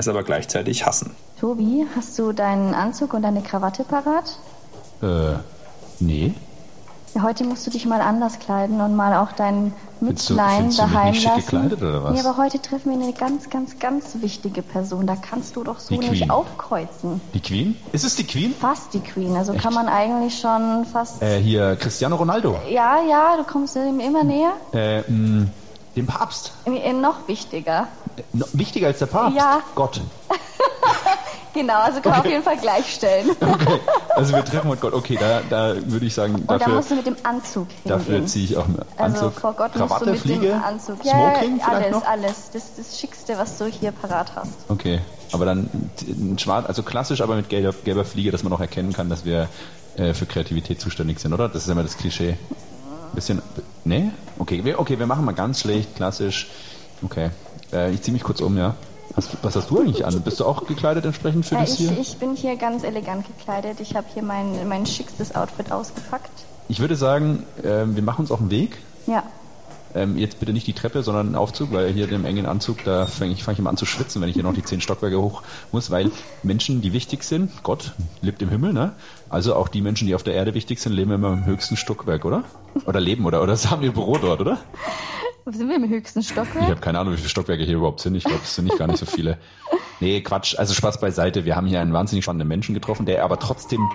es aber gleichzeitig hassen. Tobi, hast du deinen Anzug und deine Krawatte parat? Äh, nee. Ja, heute musst du dich mal anders kleiden und mal auch dein Findest du- Mützlein findest du mich daheim nicht schick lassen. gekleidet, oder was? Nee, aber heute treffen wir eine ganz, ganz, ganz wichtige Person. Da kannst du doch so Die nicht Queen. aufkreuzen. Die Queen? Ist es die Queen? Fast die Queen. Also Echt? kann man eigentlich schon fast. Äh, hier, Cristiano Ronaldo. ja, ja, du kommst ihm immer näher. Äh, mh, dem Papst. Äh, Noch wichtiger. Äh, no- wichtiger als der Papst? Ja. Gott. Genau, also kann man auf jeden Fall gleichstellen. Okay, also wir treffen heute Gott. Okay, da, da würde ich sagen, Und da dafür, musst du mit dem Anzug dafür hingehen. ziehe ich auch einen Also Anzug. vor Gott Krawatte, musst du mit Fliege, dem Anzug. Ja, Smoking ja, alles, noch? alles. Das ist das Schickste, was du hier parat hast. Okay, aber dann ein schwarz, also klassisch, aber mit gelber, gelber Fliege, dass man auch erkennen kann, dass wir äh, für Kreativität zuständig sind, oder? Das ist immer das Klischee. Bisschen, nee? Okay, wir, okay, wir machen mal ganz schlecht, klassisch. Okay, äh, ich ziehe mich kurz um, ja. Hast, was hast du eigentlich an? Bist du auch gekleidet entsprechend für Ja, das ich, hier? ich bin hier ganz elegant gekleidet. Ich habe hier mein, mein schickstes Outfit ausgepackt. Ich würde sagen, ähm, wir machen uns auf den Weg. Ja. Ähm, jetzt bitte nicht die Treppe, sondern einen Aufzug, weil hier in dem engen Anzug, da fange ich, fang ich immer an zu schwitzen, wenn ich hier noch die zehn Stockwerke hoch muss, weil Menschen, die wichtig sind, Gott lebt im Himmel, ne? Also auch die Menschen, die auf der Erde wichtig sind, leben immer im höchsten Stockwerk, oder? Oder leben, oder? Oder haben ihr Büro dort, oder? Sind wir im höchsten Ich Stockwerk? habe keine Ahnung, wie viele Stockwerke hier überhaupt sind. Ich glaube, es sind nicht gar nicht so viele. Nee, Quatsch. Also Spaß beiseite. Wir haben hier einen wahnsinnig spannenden Menschen getroffen, der aber trotzdem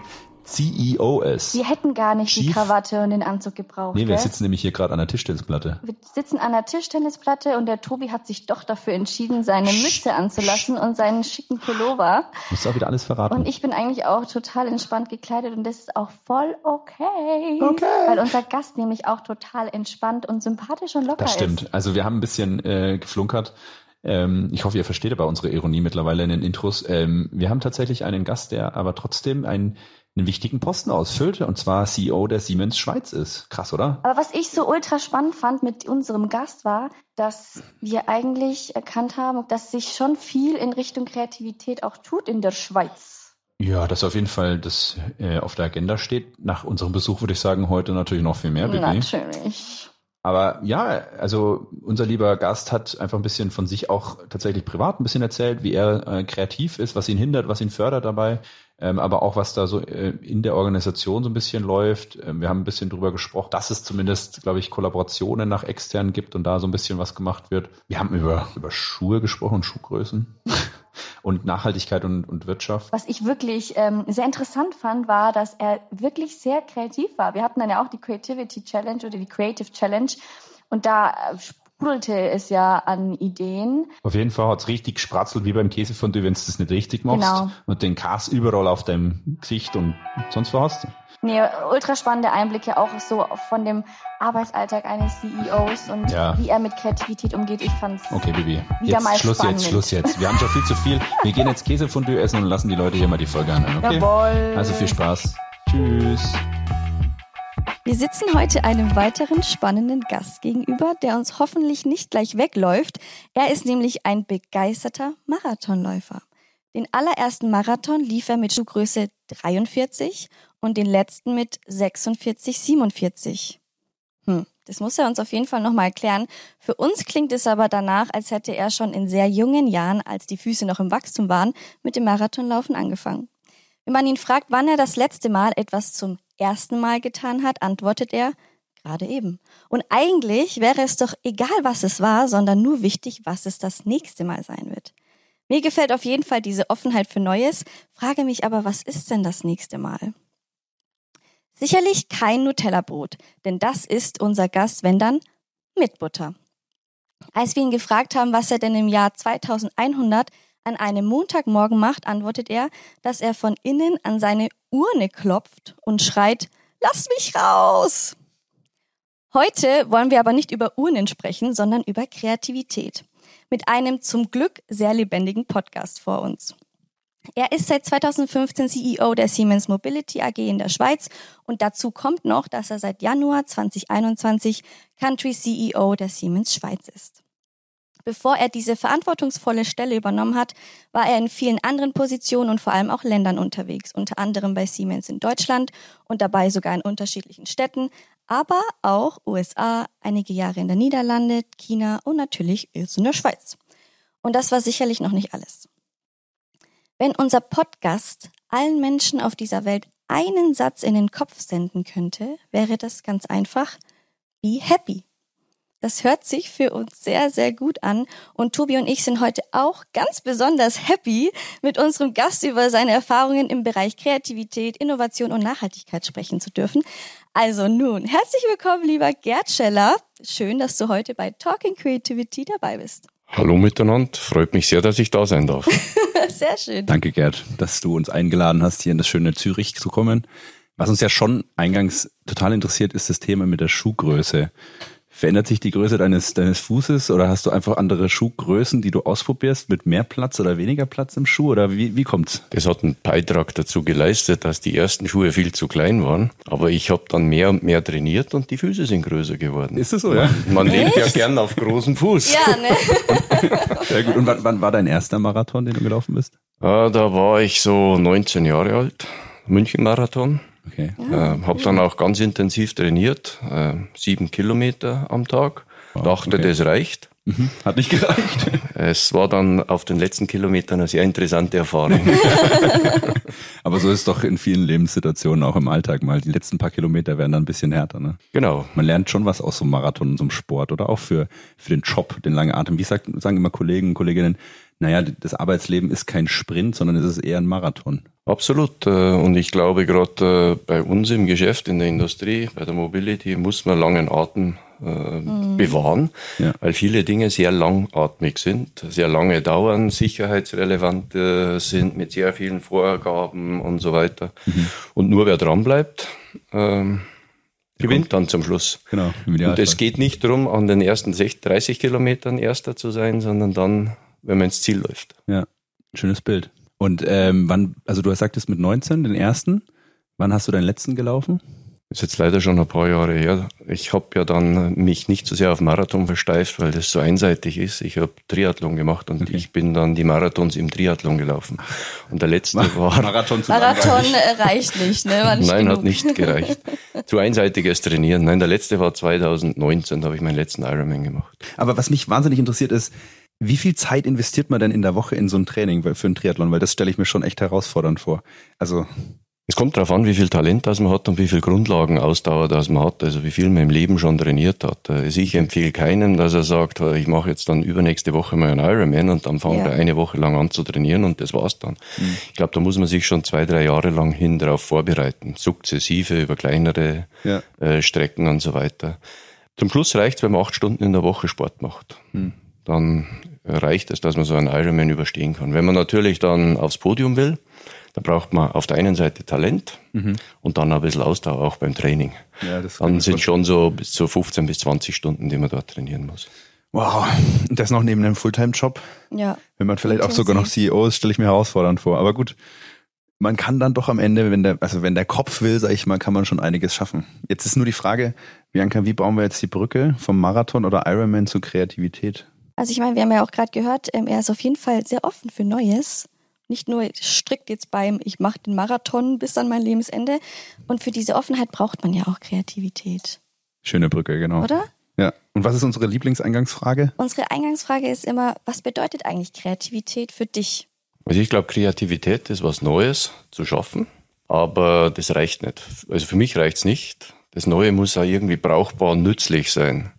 CEO ist. Wir hätten gar nicht die Chief- Krawatte und den Anzug gebraucht. Nee, wir sitzen nämlich hier gerade an der Tischtennisplatte. wir sitzen an der Tischtennisplatte und der Tobi hat sich doch dafür entschieden, seine Mütze anzulassen und seinen schicken Pullover. Musst du auch wieder alles verraten. Und ich bin eigentlich auch total entspannt gekleidet und das ist auch voll okay. Okay. Weil unser Gast nämlich auch total entspannt und sympathisch und locker Das ist. stimmt. Also wir haben ein bisschen äh, geflunkert. Ähm, ich hoffe, ihr versteht aber unsere Ironie mittlerweile in den Intros. Ähm, wir haben tatsächlich einen Gast, der aber trotzdem einen, einen wichtigen Posten ausfüllt, und zwar CEO der Siemens Schweiz ist. Krass, oder? Aber was ich so ultra spannend fand mit unserem Gast war, dass wir eigentlich erkannt haben, dass sich schon viel in Richtung Kreativität auch tut in der Schweiz. Ja, das auf jeden Fall das äh, auf der Agenda steht. Nach unserem Besuch würde ich sagen, heute natürlich noch viel mehr, Bibi. Natürlich. Aber ja, also unser lieber Gast hat einfach ein bisschen von sich auch tatsächlich privat ein bisschen erzählt, wie er äh, kreativ ist, was ihn hindert, was ihn fördert dabei, ähm, aber auch was da so äh, in der Organisation so ein bisschen läuft. Ähm, wir haben ein bisschen drüber gesprochen, dass es zumindest, glaube ich, Kollaborationen nach extern gibt und da so ein bisschen was gemacht wird. Wir haben über, über Schuhe gesprochen, Schuhgrößen und Nachhaltigkeit und, und Wirtschaft. Was ich wirklich ähm, sehr interessant fand, war, dass er wirklich sehr kreativ war. Wir hatten dann ja auch die Creativity Challenge oder die Creative Challenge und da äh, sprudelte es ja an Ideen. Auf jeden Fall hat's richtig gespratzelt wie beim Käsefondue, wenn du das nicht richtig machst Genau. und den Kas überall auf deinem Gesicht und sonst was hast. Nee, ultra spannende Einblicke auch so von dem Arbeitsalltag eines CEOs und Ja. wie er mit Kreativität umgeht. Ich fand's Okay, Bibi. Wieder Jetzt mal Schluss spannend. jetzt, Schluss jetzt. Wir haben schon viel zu viel. Wir gehen jetzt Käsefondue essen und lassen die Leute hier mal die Folge anhören, okay? Jawohl. Also viel Spaß. Tschüss. Wir sitzen heute einem weiteren spannenden Gast gegenüber, der uns hoffentlich nicht gleich wegläuft. Er ist nämlich ein begeisterter Marathonläufer. Den allerersten Marathon lief er mit Schuhgröße 43 und den letzten mit 46, 47. Hm, das muss er uns auf jeden Fall nochmal erklären. Für uns klingt es aber danach, als hätte er schon in sehr jungen Jahren, als die Füße noch im Wachstum waren, mit dem Marathonlaufen angefangen. Wenn man ihn fragt, wann er das letzte Mal etwas zum ersten Mal getan hat, antwortet er, gerade eben. Und eigentlich wäre es doch egal, was es war, sondern nur wichtig, was es das nächste Mal sein wird. Mir gefällt auf jeden Fall diese Offenheit für Neues, frage mich aber, was ist denn das nächste Mal? Sicherlich kein Nutella-Brot, denn das ist unser Gast, wenn dann, mit Butter. Als wir ihn gefragt haben, was er denn im Jahr 2100 an einem Montagmorgen macht, antwortet er, dass er von innen an seine Urne klopft und schreit, Lass mich raus! Heute wollen wir aber nicht über Urnen sprechen, sondern über Kreativität. Mit einem zum Glück sehr lebendigen Podcast vor uns. Er ist seit 2015 CEO der Siemens Mobility AG in der Schweiz und dazu kommt noch, dass er seit Januar 2021 Country CEO der Siemens Schweiz ist. Bevor er diese verantwortungsvolle Stelle übernommen hat, war er in vielen anderen Positionen und vor allem auch Ländern unterwegs, unter anderem bei Siemens in Deutschland und dabei sogar in unterschiedlichen Städten, aber auch USA, einige Jahre in der Niederlande, China und natürlich in der Schweiz. Und das war sicherlich noch nicht alles. Wenn unser Podcast allen Menschen auf dieser Welt einen Satz in den Kopf senden könnte, wäre das ganz einfach, be happy. Das hört sich für uns sehr, sehr gut an. Und Tobi und ich sind heute auch ganz besonders happy, mit unserem Gast über seine Erfahrungen im Bereich Kreativität, Innovation und Nachhaltigkeit sprechen zu dürfen. Also nun, herzlich willkommen, lieber Gerd Scheller. Schön, dass du heute bei Talking Creativity dabei bist. Hallo miteinander, freut mich sehr, dass ich da sein darf. sehr schön. Danke, Gerd, dass du uns eingeladen hast, hier in das schöne Zürich zu kommen. Was uns ja schon eingangs total interessiert, ist das Thema mit der Schuhgröße. Verändert sich die Größe deines, deines Fußes oder hast du einfach andere Schuhgrößen, die du ausprobierst mit mehr Platz oder weniger Platz im Schuh oder wie, wie kommt's? Das hat einen Beitrag dazu geleistet, dass die ersten Schuhe viel zu klein waren. Aber ich habe dann mehr und mehr trainiert und die Füße sind größer geworden. Ist das so, ja? Man lebt ja gern auf großem Fuß. Ja, ne? Sehr gut. Und wann, wann war dein erster Marathon, den du gelaufen bist? Ah, da war ich so 19 Jahre alt. München-Marathon. Okay. äh, habe dann auch ganz intensiv trainiert, äh, sieben Kilometer am Tag. Dachte, okay. das reicht. Mhm. Hat nicht gereicht. Es war dann auf den letzten Kilometern eine sehr interessante Erfahrung. Aber so ist es doch in vielen Lebenssituationen, auch im Alltag mal. Die letzten paar Kilometer werden dann ein bisschen härter. Ne? genau. Man lernt schon was aus so einem Marathon und so einem Sport oder auch für, für den Job, den langen Atem. Wie sagt, sagen immer Kollegen und Kolleginnen, naja, das Arbeitsleben ist kein Sprint, sondern es ist eher ein Marathon. Absolut. äh, Und ich glaube, gerade äh, bei uns im Geschäft, in der Industrie, bei der Mobility, muss man langen Atem äh, bewahren, Ja. weil viele Dinge sehr langatmig sind, sehr lange dauern, sicherheitsrelevant sind, mit sehr vielen Vorgaben und so weiter. Und nur wer dranbleibt, ähm, gewinnt dann zum Schluss. Genau. Und es geht nicht darum, an den ersten 60, 30 Kilometern Erster zu sein, sondern dann, wenn man ins Ziel läuft. Ja, schönes Bild. Und ähm, wann, also du sagtest mit 19 den ersten. Wann hast du deinen letzten gelaufen? ist jetzt leider schon ein paar Jahre her. Ich habe ja dann mich nicht so sehr auf Marathon versteift, weil das so einseitig ist. Ich habe Triathlon gemacht und Okay. ich bin dann die Marathons im Triathlon gelaufen. Und der letzte war, Marathon zu Marathon äh, reicht nicht, ne? War nicht nein, genug. hat nicht gereicht. Zu einseitiges Trainieren. Nein, der letzte war 2019, da habe ich meinen letzten Ironman gemacht. Aber was mich wahnsinnig interessiert ist, wie viel Zeit investiert man denn in der Woche in so ein Training für einen Triathlon? Weil das stelle ich mir schon echt herausfordernd vor. Also, Es kommt darauf an, wie viel Talent das man hat und wie viel Grundlagenausdauer das man hat, also wie viel man im Leben schon trainiert hat. Also ich empfehle keinem, dass er sagt, ich mache jetzt dann übernächste Woche mal einen Ironman und dann fange Ja. ich eine Woche lang an zu trainieren und das war's dann. Ich glaube, da muss man sich schon zwei, drei Jahre lang hin darauf vorbereiten, sukzessive über kleinere Ja. äh, Strecken und so weiter. Zum Schluss reicht wenn man acht Stunden in der Woche Sport macht. Dann reicht es, dass man so einen Ironman überstehen kann. Wenn man natürlich dann aufs Podium will, da braucht man auf der einen Seite Talent und dann ein bisschen Ausdauer auch beim Training. Ja, dann sind schon so bis zu 15 bis 20 Stunden, die man dort trainieren muss. wow. Und das noch neben einem Fulltime-Job? Ja. Wenn man vielleicht auch sogar noch. CEO ist, stelle ich mir herausfordernd vor. Aber gut, man kann dann doch am Ende, wenn der, also wenn der Kopf will, sage ich mal, kann man schon einiges schaffen. Jetzt ist nur die Frage, Bianca, wie bauen wir jetzt die Brücke vom Marathon oder Ironman zur Kreativität? Also ich meine, wir haben ja auch gerade gehört, ähm, er ist auf jeden Fall sehr offen für Neues. Nicht nur strikt jetzt beim, ich mache den Marathon bis an mein Lebensende. Und für diese Offenheit braucht man ja auch Kreativität, Schöne Brücke, genau. oder? Ja. Und was ist unsere Lieblingseingangsfrage? Unsere Eingangsfrage ist immer, was bedeutet eigentlich Kreativität für dich? Also ich glaube, Kreativität ist was Neues zu schaffen, aber das reicht nicht. Also für mich reicht's nicht. Das Neue muss auch irgendwie brauchbar und nützlich sein.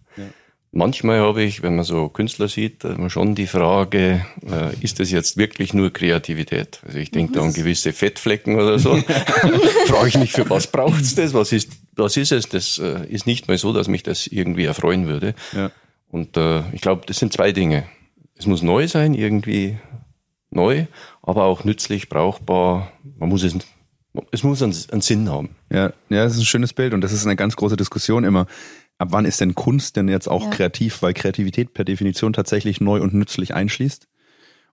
Manchmal habe ich, wenn man so Künstler sieht, immer schon die Frage, äh, ist das jetzt wirklich nur Kreativität? Also ich denke da an gewisse Fettflecken oder so. Frage ich mich, für was braucht's das? Was ist, was ist es? Das äh, ist nicht mal so, dass mich das irgendwie erfreuen würde. Ja. Und äh, ich glaube, das sind zwei Dinge. Es muss neu sein, irgendwie neu, aber auch nützlich, brauchbar. Man muss es, es muss einen, einen Sinn haben. Ja, ja, das ist ein schönes Bild und das ist eine ganz große Diskussion immer. Ab wann ist denn Kunst denn jetzt auch Ja. kreativ, weil Kreativität per Definition tatsächlich neu und nützlich einschließt?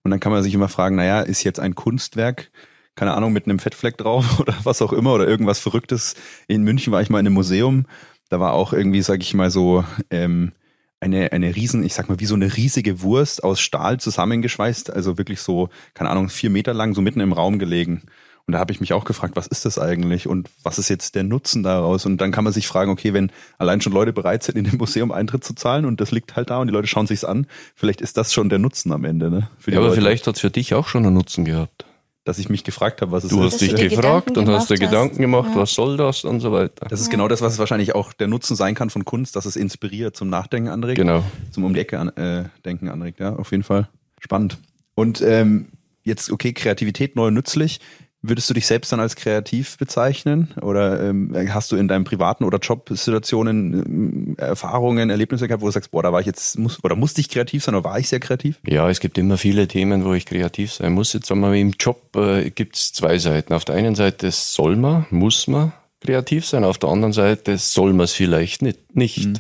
Und dann kann man sich immer fragen, naja, ist jetzt ein Kunstwerk, keine Ahnung, mit einem Fettfleck drauf oder was auch immer oder irgendwas Verrücktes. In München war ich mal in einem Museum, da war auch irgendwie, sag ich mal so, ähm, eine, eine riesen, ich sag mal, wie so eine riesige Wurst aus Stahl zusammengeschweißt, also wirklich so, keine Ahnung, vier Meter lang, so mitten im Raum gelegen. Und da habe ich mich auch gefragt, was ist das eigentlich und was ist jetzt der Nutzen daraus? Und dann kann man sich fragen, okay, wenn allein schon Leute bereit sind, in dem Museum Eintritt zu zahlen und das liegt halt da und die Leute schauen sich's an, vielleicht ist das schon der Nutzen am Ende, ne? ja, aber Leute. vielleicht hat's für dich auch schon einen Nutzen gehabt. Dass ich mich gefragt habe, was es ist. Du hast dich gefragt und hast dir Gedanken gemacht, ja. was soll das und so weiter. Das ist genau das, was es wahrscheinlich auch der Nutzen sein kann von Kunst, dass es inspiriert, zum Nachdenken anregt. Genau. Zum Um die Ecke an, äh, denken anregt, ja, auf jeden Fall. Spannend. Und ähm, jetzt, okay, Kreativität neu nützlich. Würdest du dich selbst dann als kreativ bezeichnen? Oder ähm, hast du in deinem privaten oder Jobsituationen äh, Erfahrungen, Erlebnisse gehabt, wo du sagst, boah, da war ich jetzt, muss, oder musste ich kreativ sein oder war ich sehr kreativ? Ja, es gibt immer viele Themen, wo ich kreativ sein muss. Jetzt sagen wir, im Job äh, gibt es zwei Seiten. Auf der einen Seite soll man, muss man kreativ sein, auf der anderen Seite soll man es vielleicht nicht. nicht. Mhm.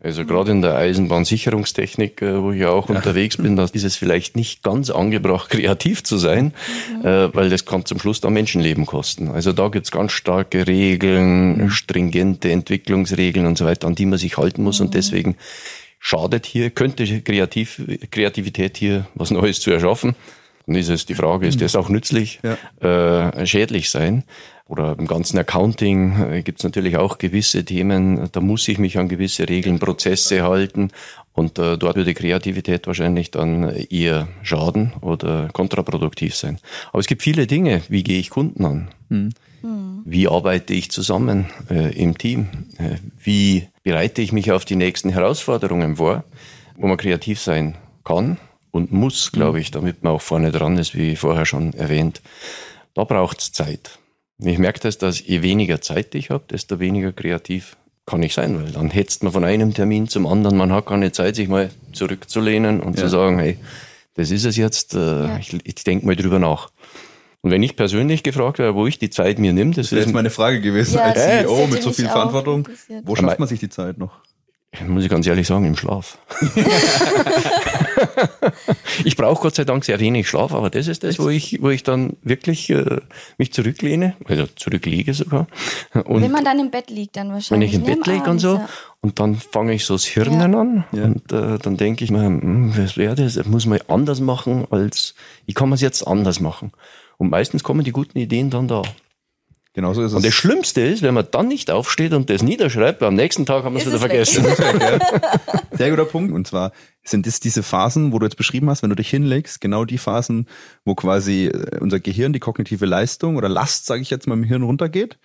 Also gerade in der Eisenbahnsicherungstechnik, äh, wo ich ja auch ja. unterwegs bin, da ist es vielleicht nicht ganz angebracht, kreativ zu sein, mhm. Äh, weil das kann zum Schluss da Menschenleben kosten. Also da gibt's ganz starke Regeln, mhm. stringente Entwicklungsregeln und so weiter, an die man sich halten muss. Mhm. Und deswegen schadet hier, könnte Kreativ, Kreativität hier was Neues zu erschaffen. Und ist es die Frage, ist mhm. das auch nützlich, ja. äh, schädlich sein? Oder im ganzen Accounting äh, gibt es natürlich auch gewisse Themen, da muss ich mich an gewisse Regeln, Prozesse halten und äh, dort würde Kreativität wahrscheinlich dann eher schaden oder kontraproduktiv sein. Aber es gibt viele Dinge, wie gehe ich Kunden an? Mhm. Wie arbeite ich zusammen äh, im Team? Äh, wie bereite ich mich auf die nächsten Herausforderungen vor, wo man kreativ sein kann und muss, glaube ich, damit man auch vorne dran ist, wie vorher schon erwähnt. Da braucht es Zeit. Ich merke das, dass je weniger Zeit ich habe, desto weniger kreativ kann ich sein, weil dann hetzt man von einem Termin zum anderen. Man hat keine Zeit, sich mal zurückzulehnen und ja. zu sagen, hey, das ist es jetzt, äh, ja. ich, ich denke mal drüber nach. Und wenn ich persönlich gefragt wäre, wo ich die Zeit mir nehme, das, das wäre meine Frage gewesen ja, als CEO mit so viel Verantwortung. Wo schafft man sich die Zeit noch? Muss ich ganz ehrlich sagen, im Schlaf. ich brauche Gott sei Dank sehr wenig Schlaf, aber das ist das, wo ich, wo ich dann wirklich äh, mich zurücklehne, also zurückliege sogar. Und wenn man dann im Bett liegt, dann wahrscheinlich. Wenn ich im Bett liege und so, ja. und dann fange ich so das Hirn ja. an ja. und äh, dann denke ich mir, hm, was wäre das? Das muss man anders machen als, wie kann man es jetzt anders machen? Und meistens kommen die guten Ideen dann da. Genau so ist es. Und das Schlimmste ist, wenn man dann nicht aufsteht und das niederschreibt, am nächsten Tag haben wir es wieder vergessen. Sehr guter Punkt. Und zwar sind das diese Phasen, wo du jetzt beschrieben hast, wenn du dich hinlegst, genau die Phasen, wo quasi äh, unser Gehirn, die kognitive Leistung oder Last, sage ich jetzt mal, im Hirn runtergeht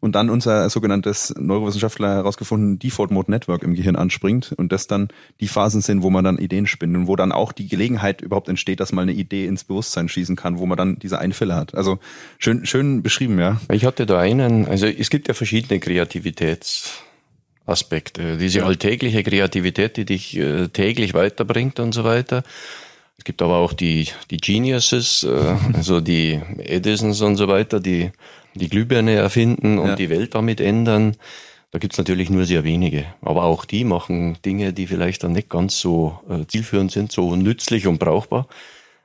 und dann unser sogenanntes Neurowissenschaftler herausgefunden Default Mode Network im Gehirn anspringt und das dann die Phasen sind, wo man dann Ideen spinnt und wo dann auch die Gelegenheit überhaupt entsteht, dass mal eine Idee ins Bewusstsein schießen kann, wo man dann diese Einfälle hat. Also schön, schön beschrieben, ja. Ich hatte da einen, also es gibt ja verschiedene Kreativitätsaspekte. Diese alltägliche Kreativität, die dich äh, täglich weiterbringt und so weiter. Es gibt aber auch die, die Geniuses, äh, also die Edisons und so weiter, die die Glühbirne erfinden und ja. die Welt damit ändern. Da gibt's natürlich nur sehr wenige. Aber auch die machen Dinge, die vielleicht dann nicht ganz so äh, zielführend sind, so nützlich und brauchbar.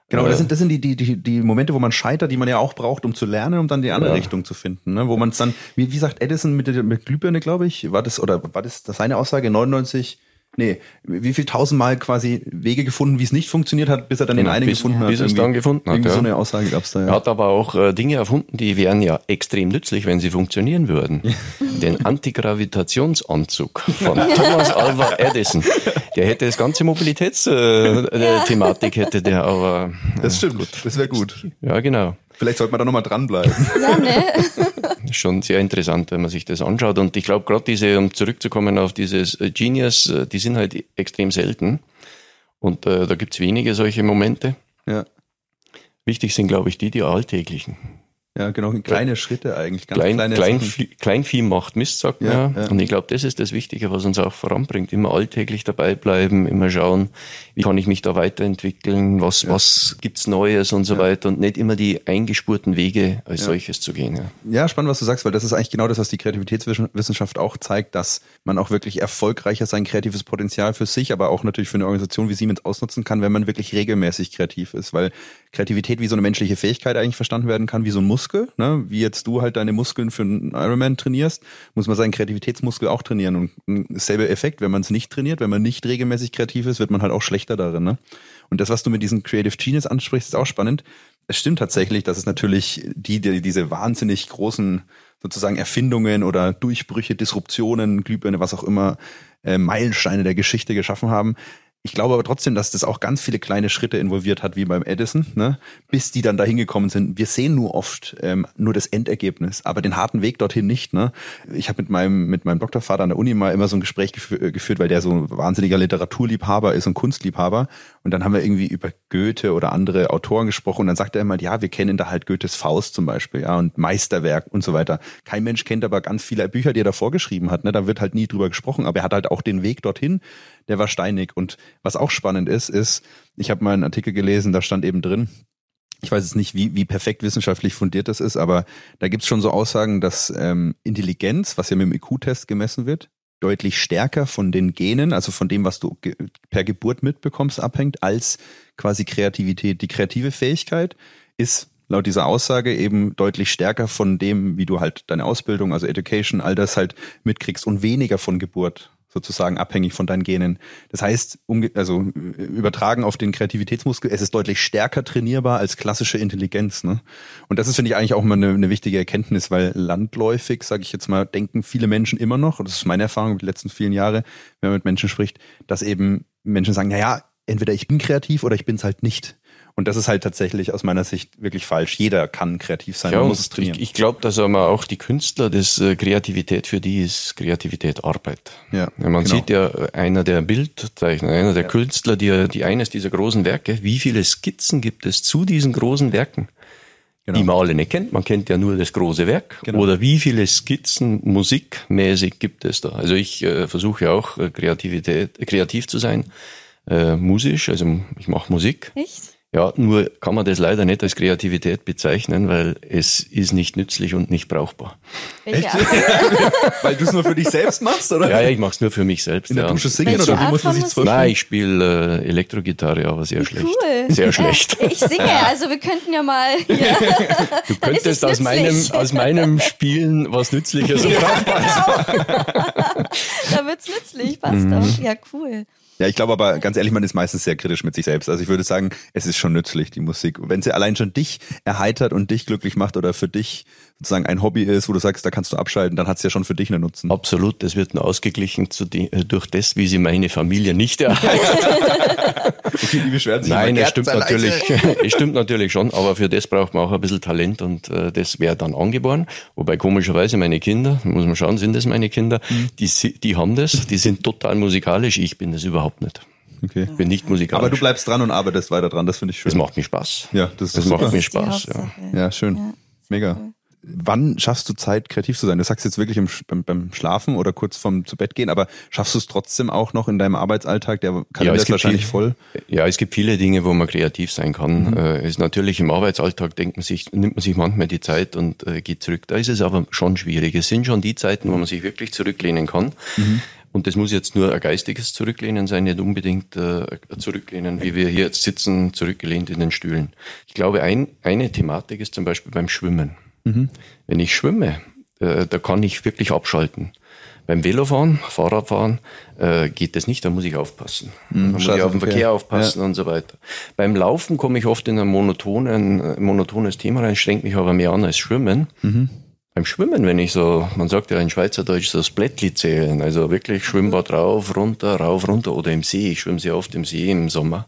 Genau, das sind, das sind die, die, die, die Momente, wo man scheitert, die man ja auch braucht, um zu lernen, um dann die andere ja. Richtung zu finden. Ne? Wo man es dann, wie, wie sagt Edison mit der mit Glühbirne, glaube ich, war das, oder war das, das seine Aussage, 99 nee, wie viel tausendmal quasi Wege gefunden, wie es nicht funktioniert hat, bis er dann genau, den einen bis, gefunden hat. Bis es dann gefunden hat. Irgendwie ja. so eine Aussage gab's da, ja. Er hat aber auch äh, Dinge erfunden, die wären ja extrem nützlich, wenn sie funktionieren würden. den Antigravitationsanzug von Thomas Alva Edison. Der hätte das ganze Mobilitätsthematik äh, hätte der, aber. Das stimmt, gut. das wäre gut. Ja, genau. Vielleicht sollte man da nochmal dranbleiben. Ja, ne? Schon sehr interessant, wenn man sich das anschaut. Und ich glaube, gerade diese, um zurückzukommen auf dieses äh, Genius, äh, die sind halt extrem selten. Und äh, da gibt's wenige solche Momente. Ja. Wichtig sind, glaube ich, die, die alltäglichen. Ja, genau, kleine Schritte eigentlich. Ganz Klein, kleine Kleinvieh, Kleinvieh macht Mist, sagt ja, man. Ja. Und ich glaube, das ist das Wichtige, was uns auch voranbringt. Immer alltäglich dabei bleiben, immer schauen, wie kann ich mich da weiterentwickeln, was, ja. was gibt's Neues und so ja. weiter und nicht immer die eingespurten Wege als solches zu gehen. Ja. ja, spannend, was du sagst, weil das ist eigentlich genau das, was die Kreativitätswissenschaft auch zeigt, dass man auch wirklich erfolgreicher sein kreatives Potenzial für sich, aber auch natürlich für eine Organisation wie Siemens ausnutzen kann, wenn man wirklich regelmäßig kreativ ist, weil Kreativität wie so eine menschliche Fähigkeit eigentlich verstanden werden kann, wie so ein Muskel, ne? wie jetzt du halt deine Muskeln für einen Ironman trainierst, muss man seinen Kreativitätsmuskel auch trainieren und selbe Effekt, wenn man es nicht trainiert, wenn man nicht regelmäßig kreativ ist, wird man halt auch schlechter darin. Ne? Und das, was du mit diesem Creative Genius ansprichst, ist auch spannend. Es stimmt tatsächlich, dass es natürlich die, die diese wahnsinnig großen sozusagen Erfindungen oder Durchbrüche, Disruptionen, Glühbirne, was auch immer, äh, Meilensteine der Geschichte geschaffen haben. Ich glaube aber trotzdem, dass das auch ganz viele kleine Schritte involviert hat, wie beim Edison, ne? bis die dann dahin gekommen sind. Wir sehen nur oft ähm, nur das Endergebnis, aber den harten Weg dorthin nicht. Ne? Ich habe mit meinem mit meinem Doktorvater an der Uni mal immer so ein Gespräch geführt, weil der so ein wahnsinniger Literaturliebhaber ist und Kunstliebhaber. Und dann haben wir irgendwie über Goethe oder andere Autoren gesprochen. Und dann sagt er immer, ja, wir kennen da halt Goethes Faust zum Beispiel, ja, und Meisterwerk und so weiter. Kein Mensch kennt aber ganz viele Bücher, die er davor geschrieben hat. Ne? Da wird halt nie drüber gesprochen, aber er hat halt auch den Weg dorthin der war steinig. Und was auch spannend ist, ist, ich habe mal einen Artikel gelesen, da stand eben drin, ich weiß jetzt nicht, wie, wie perfekt wissenschaftlich fundiert das ist, aber da gibt's schon so Aussagen, dass ähm, Intelligenz, was ja mit dem IQ-Test gemessen wird, deutlich stärker von den Genen, also von dem, was du ge per Geburt mitbekommst, abhängt, als quasi Kreativität. Die kreative Fähigkeit ist laut dieser Aussage eben deutlich stärker von dem, wie du halt deine Ausbildung, also Education, all das halt mitkriegst und weniger von Geburt sozusagen abhängig von deinen Genen. Das heißt, um, also übertragen auf den Kreativitätsmuskel, es ist deutlich stärker trainierbar als klassische Intelligenz. Ne? Und das ist, finde ich, eigentlich auch mal eine, eine wichtige Erkenntnis, weil landläufig, sage ich jetzt mal, denken viele Menschen immer noch, und das ist meine Erfahrung die letzten vielen Jahre, wenn man mit Menschen spricht, dass eben Menschen sagen, na ja, entweder ich bin kreativ oder ich bin es halt nicht. Und das ist halt tatsächlich aus meiner Sicht wirklich falsch. Jeder kann kreativ sein, ja, man muss es trainieren. Ich, ich glaube, dass aber auch die Künstler, das äh, Kreativität für die ist Kreativität Arbeit. Ja, ja man genau. sieht ja äh, einer der Bildzeichner, einer der ja. Künstler, die, die eines dieser großen Werke, wie viele Skizzen gibt es zu diesen großen Werken? Genau. die man alle nicht kennt. Man kennt ja nur das große Werk. Genau. Oder wie viele Skizzen musikmäßig gibt es da? Also ich äh, versuche ja auch äh, Kreativität, kreativ zu sein, äh, musisch. Also ich mache Musik. Echt? Ja, nur kann man das leider nicht als Kreativität bezeichnen, weil es ist nicht nützlich und nicht brauchbar. Echt? weil du es nur für dich selbst machst, oder? Ja, ja ich mache es nur für mich selbst. In der ja. Dusche singen oder wie muss man sich vorstellen? Nein, ich spiele äh, Elektrogitarre, aber sehr schlecht. Cool. Sehr schlecht. Ich singe, also wir könnten ja mal. Ja. Du könntest aus meinem, aus meinem Spielen was Nützliches und Brauchbares machen. da wird's nützlich, passt mhm. doch. Ja, cool. Ja, ich glaube aber ganz ehrlich, man ist meistens sehr kritisch mit sich selbst. Also ich würde sagen, es ist schon nützlich, die Musik. Wenn sie allein schon dich erheitert und dich glücklich macht oder für dich sozusagen ein Hobby ist, wo du sagst, da kannst du abschalten, dann hat es ja schon für dich einen Nutzen. Absolut, das wird nur ausgeglichen zu die, äh, durch das, wie sie meine Familie nicht erheitert. okay, die beschweren sich Nein, es stimmt natürlich, es stimmt natürlich schon, aber für das braucht man auch ein bisschen Talent und äh, das wäre dann angeboren. Wobei komischerweise meine Kinder, muss man schauen, sind das meine Kinder, mhm. die, die haben das, die sind total musikalisch, ich bin das überhaupt nicht. Okay. Ich bin nicht musikalisch. Aber du bleibst dran und arbeitest weiter dran, das finde ich schön. Das macht mir Spaß. Ja, das, das macht mir Spaß. Ja. ja, schön. Ja. Mega wann schaffst du Zeit, kreativ zu sein? Du sagst jetzt wirklich im, beim, beim Schlafen oder kurz vorm zu Bett gehen, aber schaffst du es trotzdem auch noch in deinem Arbeitsalltag? Der Kalender ja, ist wahrscheinlich viel, voll. Ja, es gibt viele Dinge, wo man kreativ sein kann. Mhm. Äh, ist natürlich im Arbeitsalltag denkt man sich, nimmt man sich manchmal die Zeit und äh, geht zurück. Da ist es aber schon schwierig. Es sind schon die Zeiten, wo man sich wirklich zurücklehnen kann. Mhm. Und das muss jetzt nur ein geistiges Zurücklehnen sein, nicht unbedingt äh, Zurücklehnen, wie wir hier jetzt sitzen, zurückgelehnt in den Stühlen. Ich glaube, ein, eine Thematik ist zum Beispiel beim Schwimmen. Mhm. Wenn ich schwimme, äh, da kann ich wirklich abschalten. Beim Velofahren, Fahrradfahren äh, geht das nicht, da muss ich aufpassen. Mhm, da muss ich auf den Verkehr aufpassen ja. und so weiter. Beim Laufen komme ich oft in ein monotonen, äh, monotones Thema rein, strengt mich aber mehr an als Schwimmen. Mhm. Beim Schwimmen, wenn ich so, man sagt ja in Schweizerdeutsch so das Blättli zählen, also wirklich Schwimmbad rauf, runter, rauf, runter oder im See. Ich schwimme sehr oft im See im Sommer.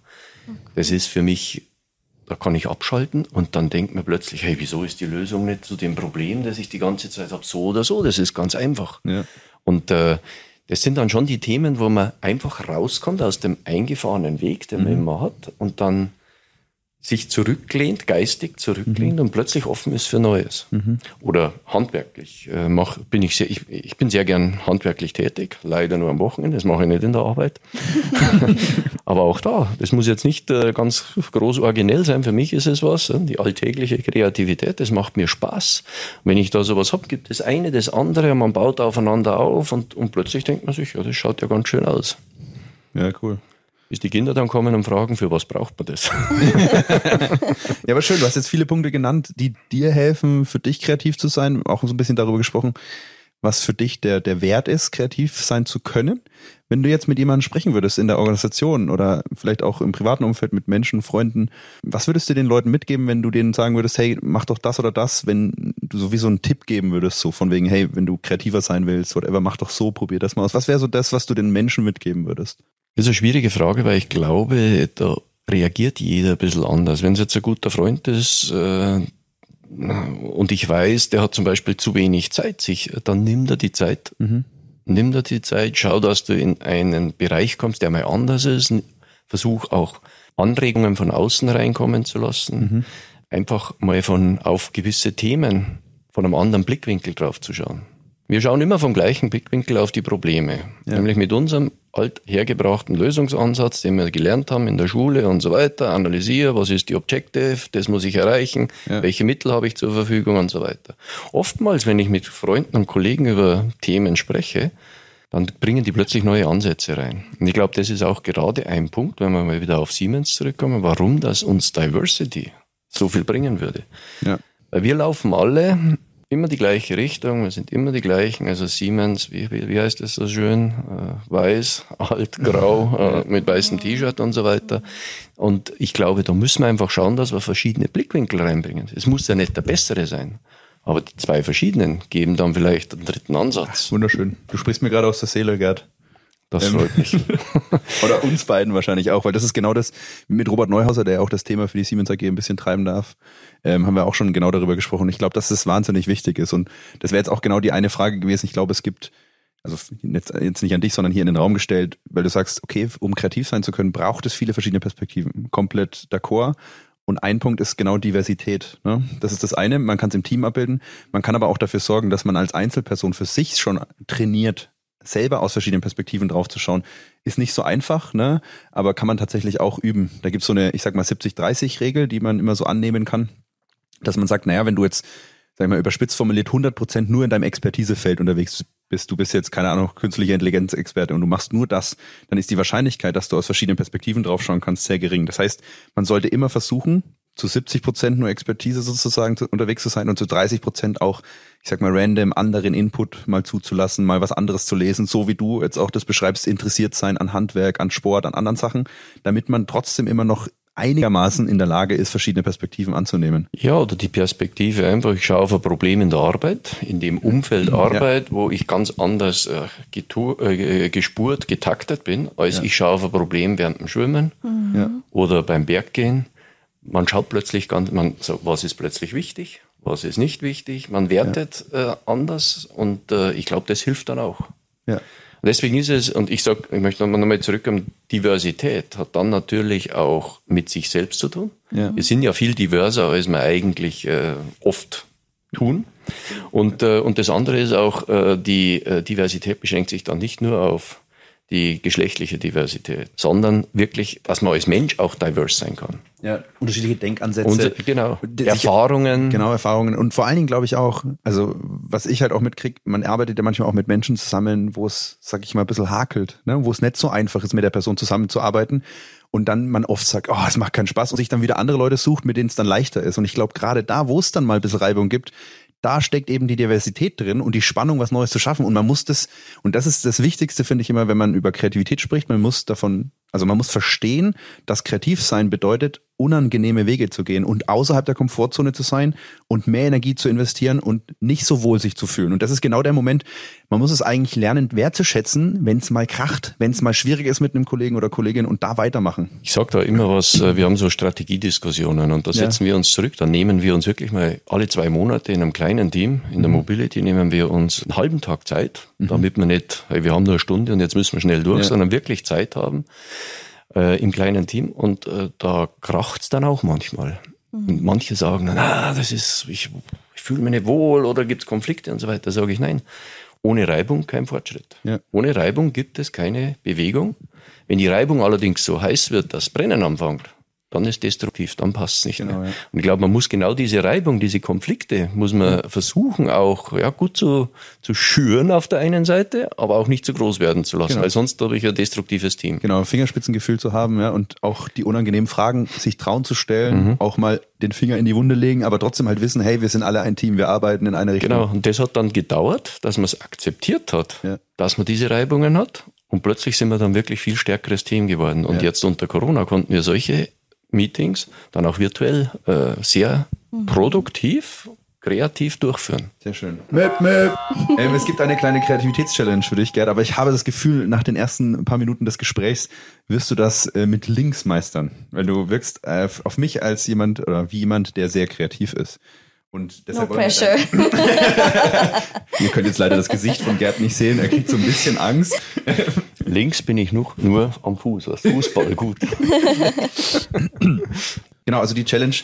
Das ist für mich da kann ich abschalten und dann denkt man plötzlich, hey, wieso ist die Lösung nicht zu dem Problem, das ich die ganze Zeit habe, so oder so? Das ist ganz einfach. Ja. Und äh, das sind dann schon die Themen, wo man einfach rauskommt aus dem eingefahrenen Weg, den mhm. man immer hat und dann sich zurücklehnt, geistig zurücklehnt mhm. und plötzlich offen ist für Neues. Mhm. Oder handwerklich. Äh, mach, bin ich, sehr, ich, ich bin sehr gern handwerklich tätig, leider nur am Wochenende, das mache ich nicht in der Arbeit. Aber auch da, das muss jetzt nicht äh, ganz groß originell sein. Für mich ist es was, äh, die alltägliche Kreativität, das macht mir Spaß. Wenn ich da sowas habe, gibt es eine, das andere, man baut aufeinander auf und, und plötzlich denkt man sich, ja, das schaut ja ganz schön aus. Ja, cool bis die Kinder dann kommen und fragen, für was braucht man das? ja, aber schön, du hast jetzt viele Punkte genannt, die dir helfen, für dich kreativ zu sein, auch so ein bisschen darüber gesprochen, was für dich der, der Wert ist, kreativ sein zu können. Wenn du jetzt mit jemandem sprechen würdest in der Organisation oder vielleicht auch im privaten Umfeld mit Menschen, Freunden, was würdest du den Leuten mitgeben, wenn du denen sagen würdest, hey, mach doch das oder das, wenn du sowieso einen Tipp geben würdest, so von wegen, hey, wenn du kreativer sein willst, whatever, mach doch so, probier das mal aus. Was wäre so das, was du den Menschen mitgeben würdest? Das ist eine schwierige Frage, weil ich glaube, da reagiert jeder ein bisschen anders. Wenn es jetzt ein guter Freund ist äh, und ich weiß, der hat zum Beispiel zu wenig Zeit, sich, dann nimm dir die Zeit. Mhm. Nimm dir die Zeit, schau, dass du in einen Bereich kommst, der mal anders ist. Versuch auch Anregungen von außen reinkommen zu lassen. Mhm. Einfach mal von auf gewisse Themen von einem anderen Blickwinkel drauf zu schauen. Wir schauen immer vom gleichen Blickwinkel auf die Probleme, ja. nämlich mit unserem althergebrachten Lösungsansatz, den wir gelernt haben in der Schule und so weiter, analysiere, was ist die Objective, das muss ich erreichen, ja. welche Mittel habe ich zur Verfügung und so weiter. Oftmals, wenn ich mit Freunden und Kollegen über Themen spreche, dann bringen die plötzlich neue Ansätze rein. Und ich glaube, das ist auch gerade ein Punkt, wenn wir mal wieder auf Siemens zurückkommen, warum das uns Diversity so viel bringen würde. Ja. Weil wir laufen alle immer die gleiche Richtung, wir sind immer die gleichen. Also Siemens, wie, wie, heißt das so schön? Äh, weiß, alt, grau, äh, mit weißem T-Shirt und so weiter. Und ich glaube, da müssen wir einfach schauen, dass wir verschiedene Blickwinkel reinbringen. Es muss ja nicht der bessere sein. Aber die zwei verschiedenen geben dann vielleicht einen dritten Ansatz. Wunderschön. Du sprichst mir gerade aus der Seele, Gerd. Das ähm, freut mich. Oder uns beiden wahrscheinlich auch, weil das ist genau das mit Robert Neuhauser, der auch das Thema für die Siemens AG ein bisschen treiben darf, ähm, haben wir auch schon genau darüber gesprochen. Ich glaube, dass das wahnsinnig wichtig ist. Und das wäre jetzt auch genau die eine Frage gewesen. Ich glaube, es gibt, also jetzt, jetzt nicht an dich, sondern hier in den Raum gestellt, weil du sagst, okay, um kreativ sein zu können, braucht es viele verschiedene Perspektiven. Komplett d'accord. Und ein Punkt ist genau Diversität. Ne? Das ist das eine, man kann es im Team abbilden. Man kann aber auch dafür sorgen, dass man als Einzelperson für sich schon trainiert, selber aus verschiedenen Perspektiven draufzuschauen, ist nicht so einfach, ne? aber kann man tatsächlich auch üben. Da gibt's so eine, ich sag mal, 70-30-Regel, die man immer so annehmen kann dass man sagt, naja, wenn du jetzt, sag ich mal, überspitzt formuliert 100 Prozent nur in deinem Expertisefeld unterwegs bist, du bist jetzt, keine Ahnung, künstliche Intelligenzexperte und du machst nur das, dann ist die Wahrscheinlichkeit, dass du aus verschiedenen Perspektiven draufschauen kannst, sehr gering. Das heißt, man sollte immer versuchen, zu 70 Prozent nur Expertise sozusagen unterwegs zu sein und zu 30 Prozent auch, ich sag mal, random anderen Input mal zuzulassen, mal was anderes zu lesen, so wie du jetzt auch das beschreibst, interessiert sein an Handwerk, an Sport, an anderen Sachen, damit man trotzdem immer noch einigermaßen in der Lage ist, verschiedene Perspektiven anzunehmen. Ja, oder die Perspektive einfach, ich schaue auf ein Problem in der Arbeit, in dem Umfeld Arbeit, ja. wo ich ganz anders äh, getu, äh, gespurt, getaktet bin, als ja. ich schaue auf ein Problem während dem Schwimmen mhm. oder beim Berggehen. Man schaut plötzlich ganz, man sagt, was ist plötzlich wichtig, was ist nicht wichtig, man wertet ja. äh, anders und äh, ich glaube, das hilft dann auch. Ja. Deswegen ist es, und ich sage, ich möchte nochmal zurückkommen, Diversität hat dann natürlich auch mit sich selbst zu tun. Ja. Wir sind ja viel diverser, als wir eigentlich äh, oft tun. Und, äh, und das andere ist auch, äh, die äh, Diversität beschränkt sich dann nicht nur auf die geschlechtliche Diversität, sondern wirklich, dass man als Mensch auch diverse sein kann. Ja, unterschiedliche Denkansätze. Und, genau, Erfahrungen. Genau, Erfahrungen. Und vor allen Dingen glaube ich auch, also was ich halt auch mitkriege, man arbeitet ja manchmal auch mit Menschen zusammen, wo es, sag ich mal, ein bisschen hakelt, ne? wo es nicht so einfach ist, mit der Person zusammenzuarbeiten. Und dann man oft sagt, oh, es macht keinen Spaß und sich dann wieder andere Leute sucht, mit denen es dann leichter ist. Und ich glaube, gerade da, wo es dann mal ein bisschen Reibung gibt, da steckt eben die Diversität drin und die Spannung, was Neues zu schaffen. Und man muss das, und das ist das Wichtigste, finde ich immer, wenn man über Kreativität spricht, man muss davon, also man muss verstehen, dass kreativ sein bedeutet, unangenehme Wege zu gehen und außerhalb der Komfortzone zu sein und mehr Energie zu investieren und nicht so wohl sich zu fühlen. Und das ist genau der Moment, man muss es eigentlich lernen, wertzuschätzen, wenn es mal kracht, wenn es mal schwierig ist mit einem Kollegen oder Kollegin und da weitermachen. Ich sage da immer was, äh, wir haben so Strategiediskussionen und da setzen ja. wir uns zurück, dann nehmen wir uns wirklich mal alle zwei Monate in einem kleinen Team, in der mhm. Mobility nehmen wir uns einen halben Tag Zeit, mhm. damit wir nicht, hey, wir haben nur eine Stunde und jetzt müssen wir schnell durch, ja. sondern wirklich Zeit haben äh, im kleinen Team und äh, da kracht's dann auch manchmal. Mhm. Und manche sagen dann, ah, das ist, ich, ich fühle mich nicht wohl oder gibt's Konflikte und so weiter. Da sage ich nein. Ohne Reibung kein Fortschritt. Ja. Ohne Reibung gibt es keine Bewegung. Wenn die Reibung allerdings so heiß wird, dass Brennen anfängt, dann ist destruktiv, dann passt es nicht Genau, mehr. ja. Und ich glaube, man muss genau diese Reibung, diese Konflikte, muss man versuchen auch ja, gut zu, zu schüren auf der einen Seite, aber auch nicht zu groß werden zu lassen, Genau. weil sonst habe ich ein destruktives Team. Genau, Fingerspitzengefühl zu haben, ja, und auch die unangenehmen Fragen sich trauen zu stellen, auch mal den Finger in die Wunde legen, aber trotzdem halt wissen, hey, wir sind alle ein Team, wir arbeiten in eine Richtung. Genau, und das hat dann gedauert, dass man es akzeptiert hat, Ja. dass man diese Reibungen hat. Und plötzlich sind wir dann wirklich viel stärkeres Team geworden. Und Ja. jetzt unter Corona konnten wir solche Meetings dann auch virtuell äh, sehr produktiv, kreativ durchführen. Sehr schön. Möp, möp. ähm, es gibt eine kleine Kreativitätschallenge für dich, Gerd, aber ich habe das Gefühl, nach den ersten paar Minuten des Gesprächs wirst du das äh, mit links meistern. Weil du wirkst äh, auf mich als jemand oder wie jemand, der sehr kreativ ist. Und No deshalb wollen wir- pressure. Ihr könnt jetzt leider das Gesicht von Gerd nicht sehen, er kriegt so ein bisschen Angst. Links bin ich noch nur am Fuß, was Fußball gut. Genau, also die Challenge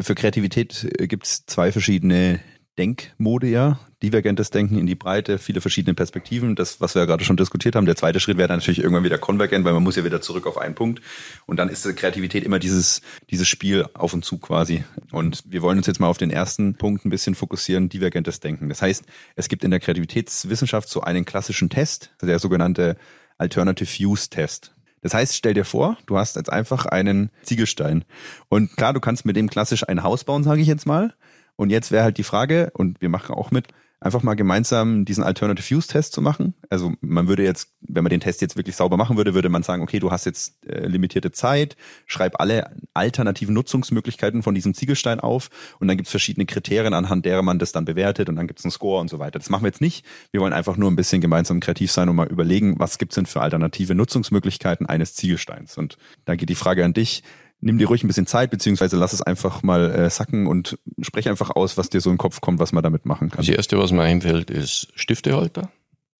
für Kreativität gibt es zwei verschiedene Denkmode, ja. Divergentes Denken in die Breite, viele verschiedene Perspektiven. Das, was wir ja gerade schon diskutiert haben. Der zweite Schritt wäre dann natürlich irgendwann wieder konvergent, weil man muss ja wieder zurück auf einen Punkt. Und dann ist Kreativität immer dieses, dieses Spiel auf und zu quasi. Und wir wollen uns jetzt mal auf den ersten Punkt ein bisschen fokussieren, divergentes Denken. Das heißt, es gibt in der Kreativitätswissenschaft so einen klassischen Test, der sogenannte Alternative Use Test. Das heißt, stell dir vor, du hast jetzt einfach einen Ziegelstein. Und klar, du kannst mit dem klassisch ein Haus bauen, sage ich jetzt mal. Und jetzt wäre halt die Frage, und wir machen auch mit, einfach mal gemeinsam diesen Alternative Use Test zu machen. Also man würde jetzt, wenn man den Test jetzt wirklich sauber machen würde, würde man sagen, okay, du hast jetzt äh, limitierte Zeit, schreib alle alternativen Nutzungsmöglichkeiten von diesem Ziegelstein auf und dann gibt es verschiedene Kriterien, anhand derer man das dann bewertet und dann gibt es einen Score und so weiter. Das machen wir jetzt nicht. Wir wollen einfach nur ein bisschen gemeinsam kreativ sein und mal überlegen, was gibt's denn für alternative Nutzungsmöglichkeiten eines Ziegelsteins. Und da geht die Frage an dich. Nimm dir ruhig ein bisschen Zeit, beziehungsweise lass es einfach mal äh, sacken und sprech einfach aus, was dir so in den Kopf kommt, was man damit machen kann. Das erste, was mir einfällt, ist Stiftehalter.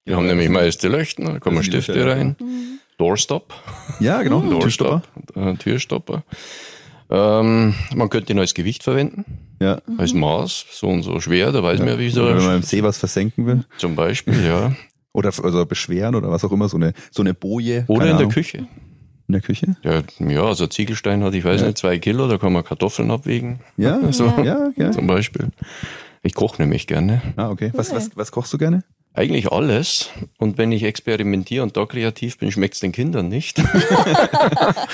Die haben nämlich meist die Leuchten, da kommen Stifte Löcher, rein. Doorstop, Ja, genau. Türstopper. Doorstop, äh, Türstopper. Ähm, man könnte ihn als Gewicht verwenden, Ja. als Maß, so und so schwer, da weiß man ja, wie so wenn man im See was versenken will. zum Beispiel, ja. Oder also beschweren oder was auch immer, so eine, so eine Boje. Oder in der Ahnung. Küche. In der Küche? Ja, ja, also Ziegelstein hat, ich weiß Ja. nicht, zwei Kilo, da kann man Kartoffeln abwiegen, Ja, So. ja, ja. zum Beispiel. Ich koche nämlich gerne. Ah, okay. Was, was, was kochst du gerne? Eigentlich alles. Und wenn ich experimentiere und da kreativ bin, schmeckt's den Kindern nicht.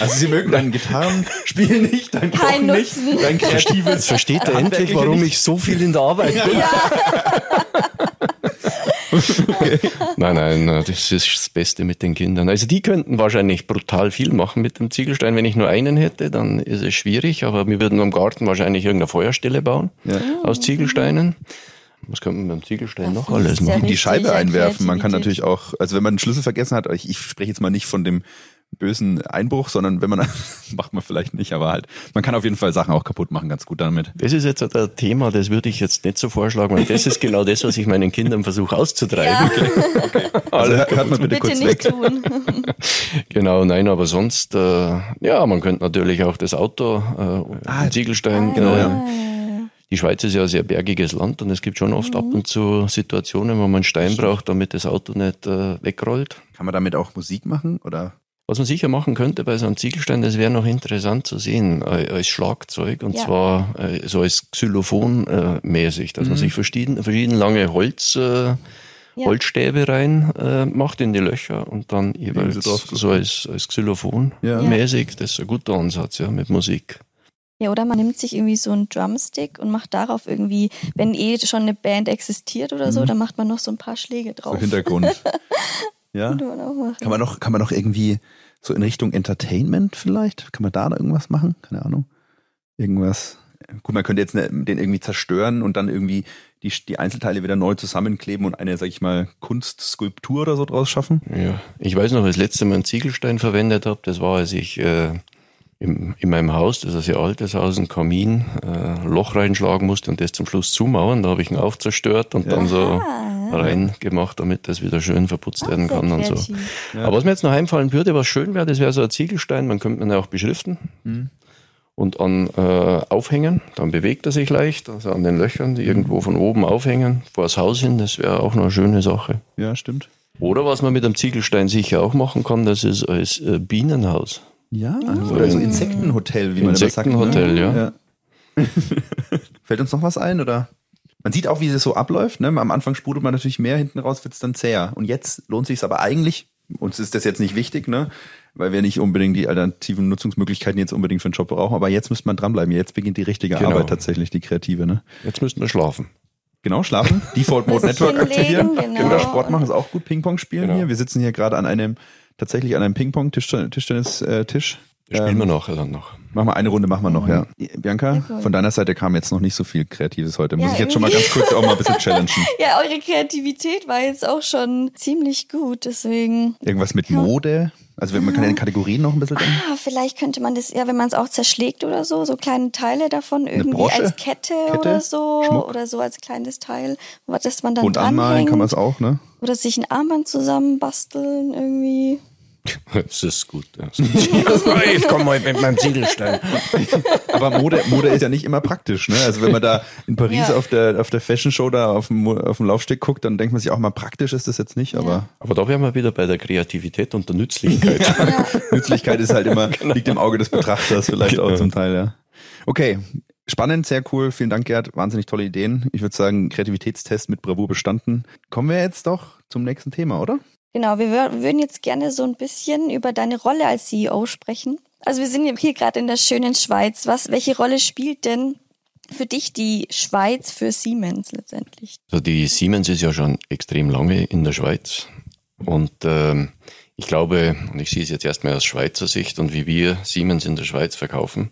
Also sie mögen dein Gitarrenspiel nicht, dein Kein Kochen nicht, Nutzen. dein kreatives Versteht er endlich, warum nicht? ich so viel in der Arbeit bin? Nein, nein, äh, das ist das Beste mit den Kindern. Also die könnten wahrscheinlich brutal viel machen mit dem Ziegelstein. Wenn ich nur einen hätte, dann ist es schwierig, aber wir würden am Garten wahrscheinlich irgendeine Feuerstelle bauen Ja. aus Ziegelsteinen. Was könnte man beim Ziegelstein noch alles machen? die Scheibe einwerfen. Man kann natürlich auch, also wenn man einen Schlüssel vergessen hat, ich, ich spreche jetzt mal nicht von dem bösen Einbruch, sondern wenn man, macht man vielleicht nicht, aber halt, man kann auf jeden Fall Sachen auch kaputt machen, ganz gut damit. Das ist jetzt ein Thema, das würde ich jetzt nicht so vorschlagen, weil das ist genau das, was ich meinen Kindern versuche auszutreiben. Also hört, hört mal bitte, Bitte kurz nicht weg. tun. Genau, nein, aber sonst, äh, ja, man könnte natürlich auch das Auto, äh, Ah, Ziegelstein, genau, äh, ja. Die Schweiz ist ja ein sehr bergiges Land und es gibt schon oft ab und zu Situationen, wo man einen Stein braucht, damit das Auto nicht äh, wegrollt. Kann man damit auch Musik machen oder? Was man sicher machen könnte bei so einem Ziegelstein, das wäre noch interessant zu sehen, äh, als Schlagzeug und Ja. zwar äh, so als Xylophon mäßig, dass man Mhm. sich verschieden, verschieden lange Holz, äh, Holzstäbe rein macht in die Löcher und dann jeweils so als, als Xylophon Ja. Ja. mäßig. Das ist ein guter Ansatz, ja, mit Musik. Ja, oder man nimmt sich irgendwie so einen Drumstick und macht darauf irgendwie, wenn eh schon eine Band existiert oder so, Mhm. dann macht man noch so ein paar Schläge So drauf. Hintergrund. ja. Könnte man auch machen. Kann man noch, kann man noch irgendwie so in Richtung Entertainment vielleicht? Kann man da noch irgendwas machen? Keine Ahnung. Irgendwas. Gut, man könnte jetzt ne- den irgendwie zerstören und dann irgendwie die, die Einzelteile wieder neu zusammenkleben und eine, sag ich mal, Kunstskulptur oder so draus schaffen. Ja, ich weiß noch, das letzte Mal einen Ziegelstein verwendet habe, das war, als ich äh, im, in meinem Haus, das ist ein sehr altes Haus, ein Kamin, äh, Loch reinschlagen musste und das zum Schluss zumauern. Da habe ich ihn auch zerstört und dann so reingemacht, damit das wieder schön verputzt Ah, werden kann und so. kreativ. Aber was mir jetzt noch einfallen würde, was schön wäre, das wäre so ein Ziegelstein, man könnte man ja auch beschriften Mhm. und an äh, aufhängen, dann bewegt er sich leicht, also an den Löchern, die irgendwo von oben aufhängen, vor das Haus hin, das wäre auch noch eine schöne Sache. Ja, stimmt. Oder was man mit einem Ziegelstein sicher auch machen kann, das ist als äh, Bienenhaus. Ja, also oder so Insektenhotel, wie man immer sagt. Insektenhotel, ne? ja. Fällt uns noch was ein, oder? Man sieht auch, wie das so abläuft. Ne? Am Anfang sprudelt man natürlich mehr, hinten raus wird es dann zäher. Und jetzt lohnt sich aber eigentlich, uns ist das jetzt nicht wichtig, ne? weil wir nicht unbedingt die alternativen Nutzungsmöglichkeiten jetzt unbedingt für den Job brauchen, aber jetzt müsste man dranbleiben. Jetzt beginnt die richtige Genau. Arbeit tatsächlich, die kreative. Ne? Jetzt müssten wir schlafen. Genau, schlafen, Default Mode Network aktivieren. genau. Oder Sport machen ist auch gut, Ping-Pong spielen Genau. hier. Wir sitzen hier gerade an einem, tatsächlich an einem Ping-Pong-Tischtennis-Tisch. Das spielen wir nachher dann noch. Machen wir eine Runde, machen wir noch, ja. Bianca, von deiner Seite kam jetzt noch nicht so viel Kreatives heute. Muss Ja, ich jetzt schon mal ganz kurz auch mal ein bisschen challengen. Ja, eure Kreativität war jetzt auch schon ziemlich gut, deswegen. Irgendwas mit Mode? Also wenn- man kann ja in Kategorien noch ein bisschen denken. Ah, vielleicht könnte man das, ja, wenn man es auch zerschlägt oder so, so kleine Teile davon irgendwie als Kette, Kette? oder so Schmuck? oder so als kleines Teil, das man dann Und anmalen dranhängt. kann man es auch, ne? Oder sich ein Armband zusammenbasteln irgendwie. Das ist gut. Ja. ich komme mal mit meinem Ziegelstein. Aber Mode, Mode ist ja nicht immer praktisch, ne? Also wenn man da in Paris Ja. auf der auf der Fashion Show da auf dem, auf dem Laufsteg guckt, dann denkt man sich auch mal praktisch ist das jetzt nicht, aber Aber da wären wir wieder bei der Kreativität und der Nützlichkeit. Nützlichkeit ist halt immer, liegt im Auge des Betrachters vielleicht auch Genau. zum Teil, ja. Okay, spannend, sehr cool. Vielen Dank, Gerd. Wahnsinnig tolle Ideen. Ich würde sagen, Kreativitätstest mit Bravour bestanden. Kommen wir jetzt doch zum nächsten Thema, oder? Genau, wir wür- würden jetzt gerne so ein bisschen über deine Rolle als CEO sprechen. Also wir sind hier gerade in der schönen Schweiz. Was, welche Rolle spielt denn für dich die Schweiz für Siemens letztendlich? Also die Siemens ist ja schon extrem lange in der Schweiz. Und ähm, ich glaube, und ich sehe es jetzt erstmal aus Schweizer Sicht und wie wir Siemens in der Schweiz verkaufen,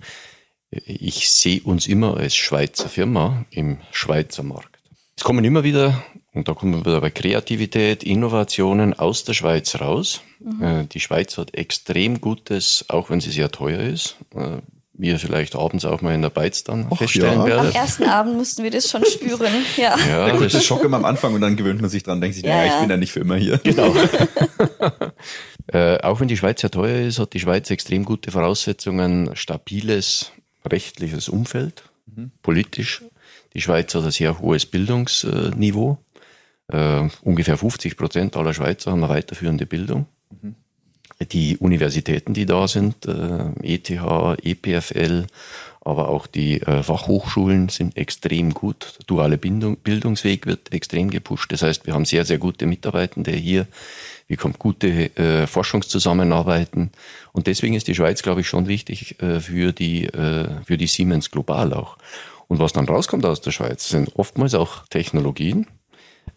ich sehe uns immer als Schweizer Firma im Schweizer Markt. Es kommen immer wieder, und da kommen wir wieder bei Kreativität, Innovationen aus der Schweiz raus. Äh, Die Schweiz hat extrem gutes, auch wenn sie sehr teuer ist, äh, wie ihr vielleicht abends auch mal in der Beiz dann Och, feststellen ja. Am werdet. ersten Abend mussten wir das schon spüren. Ja. Ja, das- Schock immer am Anfang und dann gewöhnt man sich dran, denkt sich, Ja, naja, ich ja. bin ja nicht für immer hier. Genau. äh, auch wenn die Schweiz sehr teuer ist, hat die Schweiz extrem gute Voraussetzungen, stabiles rechtliches Umfeld, politisch. Die Schweiz hat ein sehr hohes Bildungsniveau. Äh, ungefähr 50 Prozent aller Schweizer haben eine weiterführende Bildung. Die Universitäten, die da sind, äh, ETH, EPFL, aber auch die äh, Fachhochschulen sind extrem gut. Der duale Bildung, Bildungsweg wird extrem gepusht. Das heißt, wir haben sehr, sehr gute Mitarbeitende hier. Wir haben gute äh, Forschungszusammenarbeiten. Und deswegen ist die Schweiz, glaube ich, schon wichtig äh, für, die, äh, für die Siemens global auch. Und was dann rauskommt aus der Schweiz, sind oftmals auch Technologien,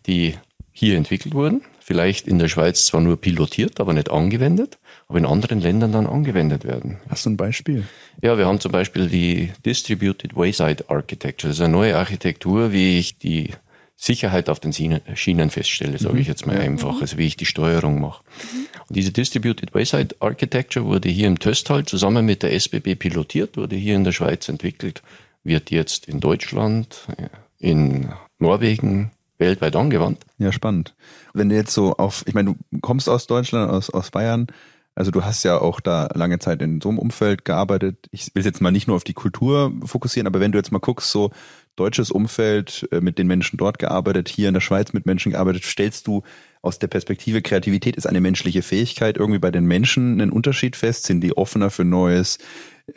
die hier entwickelt wurden, vielleicht in der Schweiz zwar nur pilotiert, aber nicht angewendet, aber in anderen Ländern dann angewendet werden. Hast du ein Beispiel? Ja, wir haben zum Beispiel die Distributed Wayside Architecture. Das ist eine neue Architektur, wie ich die Sicherheit auf den Schienen- feststelle, sage ich jetzt mal einfach, also wie ich die Steuerung mache. Und diese Distributed Wayside Architecture wurde hier im Töstal zusammen mit der SBB pilotiert, wurde hier in der Schweiz entwickelt, wird jetzt in Deutschland, in Norwegen weltweit angewandt. Ja, spannend. Wenn du jetzt so auf, ich meine, du kommst aus Deutschland, aus, aus Bayern, also du hast ja auch da lange Zeit in so einem Umfeld gearbeitet. Ich will jetzt mal nicht nur auf die Kultur fokussieren, aber wenn du jetzt mal guckst, so deutsches Umfeld, äh, mit den Menschen dort gearbeitet, hier in der Schweiz mit Menschen gearbeitet, stellst du aus der Perspektive Kreativität ist eine menschliche Fähigkeit irgendwie bei den Menschen einen Unterschied fest? Sind die offener für Neues?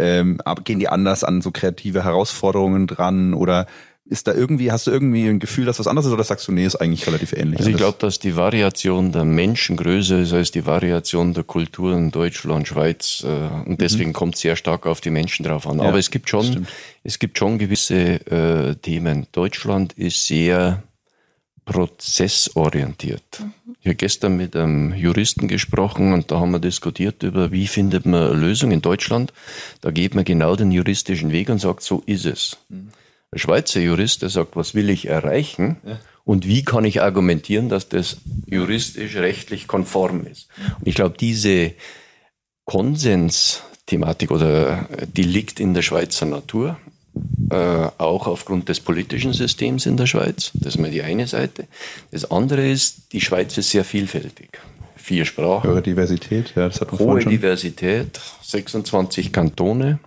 Ähm, gehen die anders an so kreative Herausforderungen dran oder ist da irgendwie, hast du irgendwie ein Gefühl, dass was anderes ist oder sagst du, nee, ist eigentlich relativ ähnlich? Also ich glaube, dass die Variation der Menschen größer ist als die Variation der Kulturen Deutschland, Schweiz. Äh, und deswegen kommt es sehr stark auf die Menschen drauf an. Ja, Aber es gibt schon, stimmt. es gibt schon gewisse äh, Themen. Deutschland ist sehr prozessorientiert. Ich habe gestern mit einem Juristen gesprochen und da haben wir diskutiert über, wie findet man eine Lösung in Deutschland. Da geht man genau den juristischen Weg und sagt, so ist es. Der Schweizer Jurist, der sagt, was will ich erreichen und wie kann ich argumentieren, dass das juristisch rechtlich konform ist. Und ich glaube, diese Konsensthematik oder äh, die liegt in der Schweizer Natur. äh, auch aufgrund des politischen Systems in der Schweiz. Das ist mal die eine Seite. Das andere ist, die Schweiz ist sehr vielfältig. Vier Sprachen. Höhere Diversität, ja, das hat man Hohe. Diversität, 26 Kantone.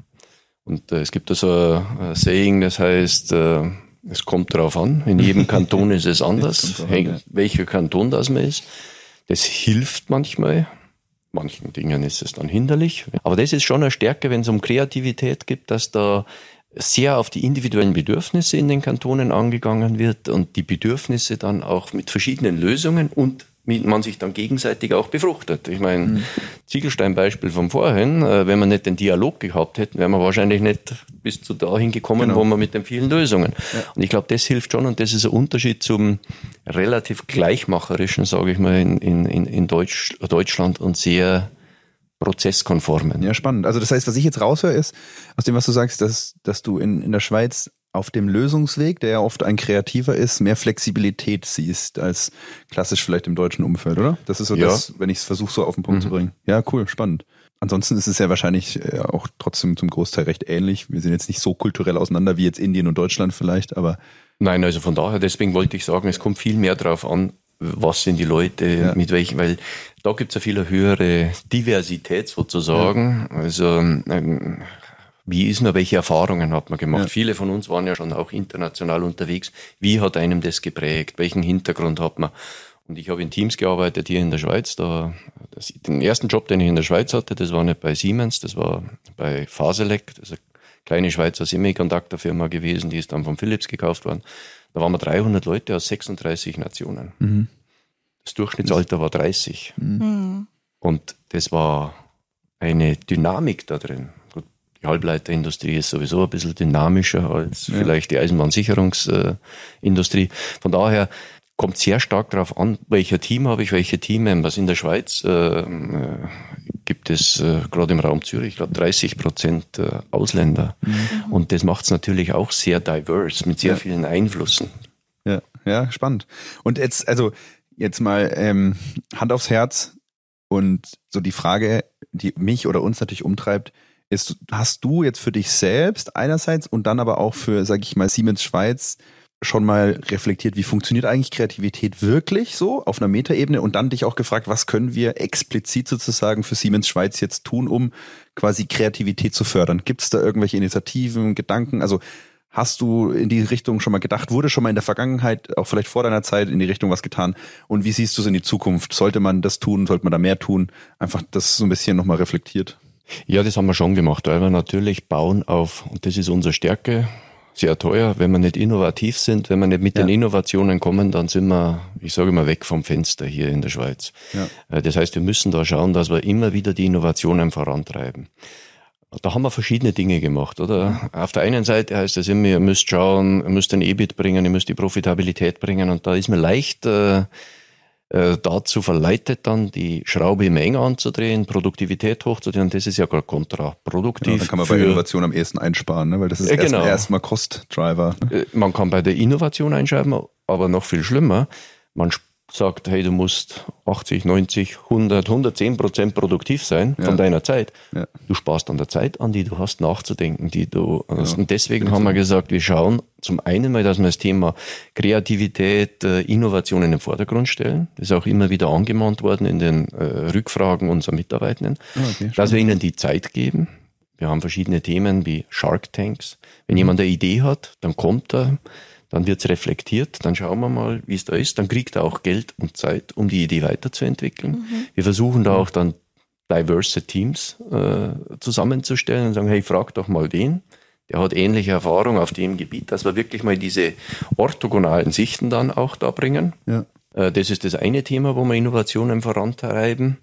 Und äh, es gibt da so ein Saying, das heißt, äh, es kommt darauf an. In jedem Kanton ist es anders, drauf hängt, welcher Kanton das man ist. Das hilft manchmal. Manchen Dingen ist es dann hinderlich. Aber das ist schon eine Stärke, wenn es um Kreativität geht, dass da sehr auf die individuellen Bedürfnisse in den Kantonen angegangen wird und die Bedürfnisse dann auch mit verschiedenen Lösungen und man sich dann gegenseitig auch befruchtet. Ich meine, Mhm. Ziegelstein-Beispiel von vorhin, äh, wenn wir nicht den Dialog gehabt hätten, wären wir wahrscheinlich nicht bis zu dahin gekommen, Genau. wo wir mit den vielen Lösungen. Und ich glaube, das hilft schon und das ist ein Unterschied zum relativ gleichmacherischen, sage ich mal, in, in, in, in Deutsch, Deutschland und sehr prozesskonformen. Ja, spannend. Also das heißt, was ich jetzt raushöre, ist, aus dem, was du sagst, dass, dass du in, in der Schweiz auf dem Lösungsweg, der ja oft ein kreativer ist, mehr Flexibilität siehst als klassisch vielleicht im deutschen Umfeld, oder? Das ist so Ja. das, wenn ich es versuche, so auf den Punkt Mhm. zu bringen. Ja, cool, spannend. Ansonsten ist es ja wahrscheinlich äh, auch trotzdem zum Großteil recht ähnlich. Wir sind jetzt nicht so kulturell auseinander wie jetzt Indien und Deutschland vielleicht, aber Nein, also von daher, deswegen wollte ich sagen, es kommt viel mehr darauf an, was sind die Leute, Ja. mit welchen, weil da gibt es ja viel höhere Diversität sozusagen. Also ähm, wie ist man, welche Erfahrungen hat man gemacht? Ja. Viele von uns waren ja schon auch international unterwegs. Wie hat einem das geprägt? Welchen Hintergrund hat man? Und ich habe in Teams gearbeitet hier in der Schweiz. Da, das, den ersten Job, den ich in der Schweiz hatte, das war nicht bei Siemens, das war bei Faselec, das ist eine kleine Schweizer Semiconductor-Firma gewesen, die ist dann von Philips gekauft worden. Da waren wir 300 Leute aus 36 Nationen. Mhm. Das Durchschnittsalter war 30. Hm. Und das war eine Dynamik da drin. Halbleiterindustrie ist sowieso ein bisschen dynamischer als Ja. vielleicht die Eisenbahnsicherungsindustrie. Von daher kommt sehr stark darauf an, welcher Team habe ich, welche Teammembers. In der Schweiz äh, gibt es äh, gerade im Raum Zürich, ich glaube 30 Prozent äh, Ausländer. Und das macht es natürlich auch sehr diverse, mit sehr Ja. vielen Einflüssen. Ja, ja, spannend. Und jetzt, also jetzt mal ähm, Hand aufs Herz und so die Frage, die mich oder uns natürlich umtreibt, ist, hast du jetzt für dich selbst einerseits und dann aber auch für, sag ich mal, Siemens Schweiz schon mal reflektiert, wie funktioniert eigentlich Kreativität wirklich so auf einer Metaebene und dann dich auch gefragt, was können wir explizit sozusagen für Siemens Schweiz jetzt tun, um quasi Kreativität zu fördern? Gibt es da irgendwelche Initiativen, Gedanken? Also Hast du in die Richtung schon mal gedacht? Wurde schon mal in der Vergangenheit, auch vielleicht vor deiner Zeit, in die Richtung was getan? Und wie siehst du es in die Zukunft? Sollte man das tun? Sollte man da mehr tun? Einfach das so ein bisschen nochmal reflektiert. Ja, das haben wir schon gemacht, weil wir natürlich bauen auf, und das ist unsere Stärke, sehr teuer, wenn wir nicht innovativ sind, wenn wir nicht mit Ja. den Innovationen kommen, dann sind wir, ich sage mal, weg vom Fenster hier in der Schweiz. Ja. Äh, Das heißt, wir müssen da schauen, dass wir immer wieder die Innovationen vorantreiben. Da haben wir verschiedene Dinge gemacht, oder? Auf der einen Seite heißt es immer, ihr müsst schauen, ihr müsst den EBIT bringen, ihr müsst die Profitabilität bringen und da ist mir leicht äh, äh, dazu verleitet, dann die Schraube immer enger anzudrehen, Produktivität hochzudrehen. Das ist ja gar kontraproduktiv. Ja, dann kann man bei Innovation am ehesten einsparen, ne? weil das ist erstmal genau. erstmal Cost-Driver. Ne? Äh, Man kann bei der Innovation einschreiben, aber noch viel schlimmer, man sagt, hey, du musst 80, 90, 100, 110 Prozent produktiv sein Ja. von deiner Zeit. Ja. Du sparst an der Zeit an, die du hast, nachzudenken, die du hast. Ja. Und deswegen haben wir gesagt, wir schauen zum einen mal, dass wir das Thema Kreativität, äh, Innovation in den Vordergrund stellen. Das ist auch immer wieder angemahnt worden in den äh, Rückfragen unserer Mitarbeitenden Ah, okay, dass wir ihnen die Zeit geben. Wir haben verschiedene Themen wie Shark Tanks. Mhm. Wenn jemand eine Idee hat, dann kommt er, dann wird es reflektiert, dann schauen wir mal, wie es da ist. Dann kriegt er auch Geld und Zeit, um die Idee weiterzuentwickeln. Wir versuchen da auch dann diverse Teams äh, zusammenzustellen und sagen, hey, frag doch mal den. Der hat ähnliche Erfahrung auf dem Gebiet, dass wir wirklich mal diese orthogonalen Sichten dann auch da bringen. Ja. Äh, Das ist das eine Thema, wo wir Innovationen vorantreiben.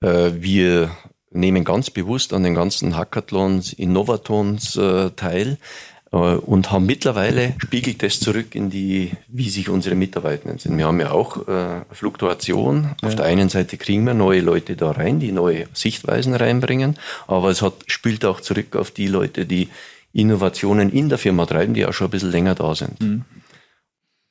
Äh, Wir nehmen ganz bewusst an den ganzen Hackathons, Innovatons äh, teil und haben mittlerweile spiegelt das zurück in die, wie sich unsere Mitarbeitenden sind. Wir haben ja auch äh, Fluktuation. Auf der einen Seite kriegen wir neue Leute da rein, die neue Sichtweisen reinbringen, aber es hat, spielt auch zurück auf die Leute, die Innovationen in der Firma treiben, die auch schon ein bisschen länger da sind.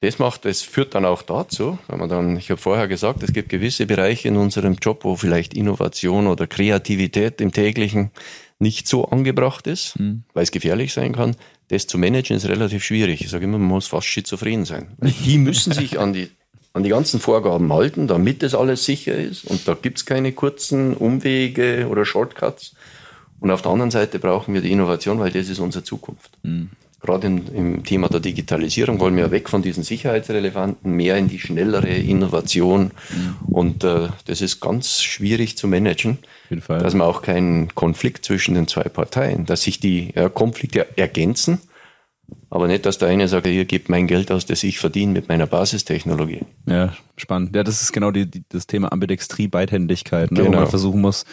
Das macht, das führt dann auch dazu, wenn man dann, ich habe vorher gesagt, es gibt gewisse Bereiche in unserem Job, wo vielleicht Innovation oder Kreativität im täglichen nicht so angebracht ist, weil es gefährlich sein kann. Das zu managen ist relativ schwierig. Ich sage immer, man muss fast schizophren sein. Die müssen sich an die, an die ganzen Vorgaben halten, damit das alles sicher ist. Und da gibt's keine kurzen Umwege oder Shortcuts. Und auf der anderen Seite brauchen wir die Innovation, weil das ist unsere Zukunft. Mhm. Gerade im, im, Thema der Digitalisierung wollen wir weg von diesen sicherheitsrelevanten, mehr in die schnellere Innovation. Mhm. Und äh, das ist ganz schwierig zu managen, dass man auch keinen Konflikt zwischen den zwei Parteien, dass sich die ja, Konflikte ergänzen, aber nicht, dass der eine sagt, hier gibt mein Geld aus, das ich verdiene mit meiner Basistechnologie. Ja, spannend. Ja, das ist genau die, die, das Thema Ambidextrie, Beidhändigkeit, ne, genau. wo man versuchen muss,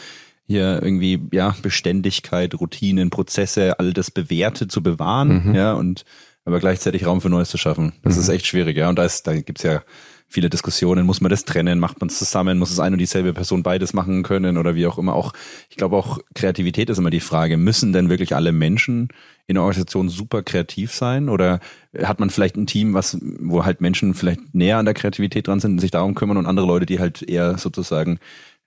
hier irgendwie ja Beständigkeit, Routinen, Prozesse, all das Bewährte zu bewahren, mhm. ja und aber gleichzeitig Raum für Neues zu schaffen. Das mhm. ist echt schwierig, ja. Und da ist, da gibt's ja viele Diskussionen. Muss man das trennen? Macht man es zusammen? Muss es eine und dieselbe Person beides machen können oder wie auch immer? Auch ich glaube auch Kreativität ist immer die Frage. Müssen denn wirklich alle Menschen in der Organisation super kreativ sein oder hat man vielleicht ein Team, was wo halt Menschen vielleicht näher an der Kreativität dran sind und sich darum kümmern und andere Leute, die halt eher sozusagen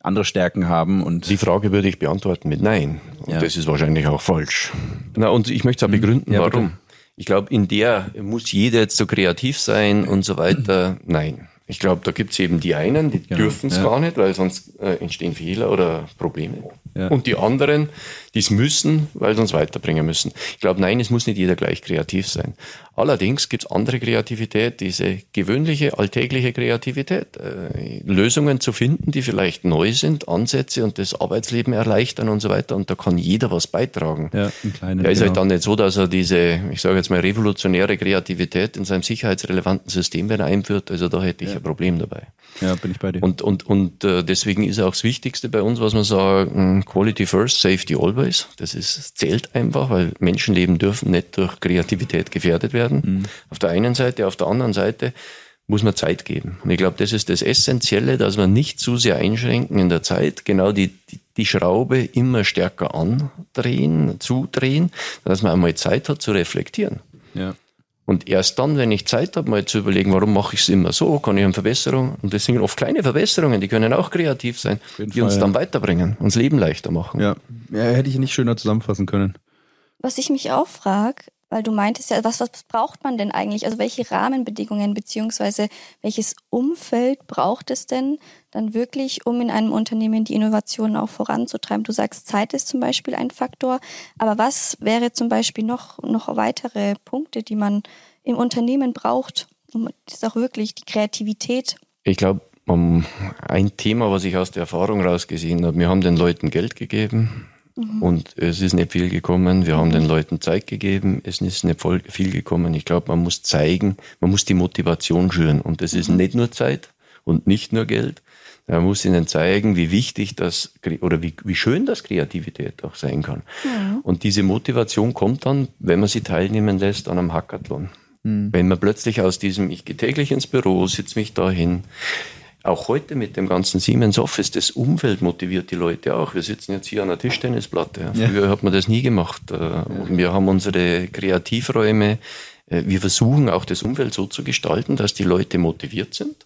andere Stärken haben und die Frage würde ich beantworten mit Nein. Und ja. das ist wahrscheinlich auch falsch. Na und ich möchte es auch mhm. begründen, ja, warum. Bitte. Ich glaube, in der muss jeder jetzt so kreativ sein und so weiter. Nein. Ich glaube, da gibt es eben die einen, die genau. dürfen es ja. gar nicht, weil sonst äh, entstehen Fehler oder Probleme. Ja. Und die anderen, die es müssen, weil sie uns weiterbringen müssen. Ich glaube, nein, es muss nicht jeder gleich kreativ sein. Allerdings gibt es andere Kreativität, diese gewöhnliche, alltägliche Kreativität, äh, Lösungen zu finden, die vielleicht neu sind, Ansätze und das Arbeitsleben erleichtern und so weiter. Und da kann jeder was beitragen. Ja, im Kleinen, er ist halt genau. halt dann nicht so, dass er diese, ich sage jetzt mal, revolutionäre Kreativität in seinem sicherheitsrelevanten System wieder einführt. Also da hätte ich ja. ein Problem dabei. Ja, bin ich bei dir. Und, und, und äh, deswegen ist auch das Wichtigste bei uns, was man sagen, Quality first, Safety always. Das ist, zählt einfach, weil Menschenleben dürfen nicht durch Kreativität gefährdet werden. Mhm. Auf der einen Seite, auf der anderen Seite muss man Zeit geben. Und ich glaube, das ist das Essentielle, dass wir nicht zu sehr einschränken in der Zeit, genau die, die, die Schraube immer stärker andrehen, zudrehen, dass man einmal Zeit hat zu reflektieren. Ja. Und erst dann, wenn ich Zeit habe, mal zu überlegen, warum mache ich es immer so, kann ich eine Verbesserung, und das sind oft kleine Verbesserungen, die können auch kreativ sein, die Fall, uns dann weiterbringen, uns Leben leichter machen. Ja. ja, hätte ich nicht schöner zusammenfassen können. Was ich mich auch frage, weil du meintest ja, was, was braucht man denn eigentlich? Also welche Rahmenbedingungen beziehungsweise welches Umfeld braucht es denn dann wirklich, um in einem Unternehmen die Innovationen auch voranzutreiben? Du sagst, Zeit ist zum Beispiel ein Faktor, aber was wäre zum Beispiel noch, noch weitere Punkte, die man im Unternehmen braucht, um das auch wirklich die Kreativität? Ich glaube, um, ein Thema, was ich aus der Erfahrung rausgesehen habe, wir haben den Leuten Geld gegeben mhm. und es ist nicht viel gekommen. Wir haben den Leuten Zeit gegeben, es ist nicht voll viel gekommen. Ich glaube, man muss zeigen, man muss die Motivation schüren und das ist mhm. nicht nur Zeit und nicht nur Geld, man muss ihnen zeigen, wie wichtig das oder wie, wie schön das Kreativität auch sein kann. Ja. Und diese Motivation kommt dann, wenn man sie teilnehmen lässt an einem Hackathon. Mhm. Wenn man plötzlich aus diesem, ich gehe täglich ins Büro, sitze mich dahin, auch heute mit dem ganzen Siemens Office, das Umfeld motiviert die Leute auch. Wir sitzen jetzt hier an der Tischtennisplatte. Früher ja. hat man das nie gemacht. Äh, ja. Wir haben unsere Kreativräume. Äh, wir versuchen auch das Umfeld so zu gestalten, dass die Leute motiviert sind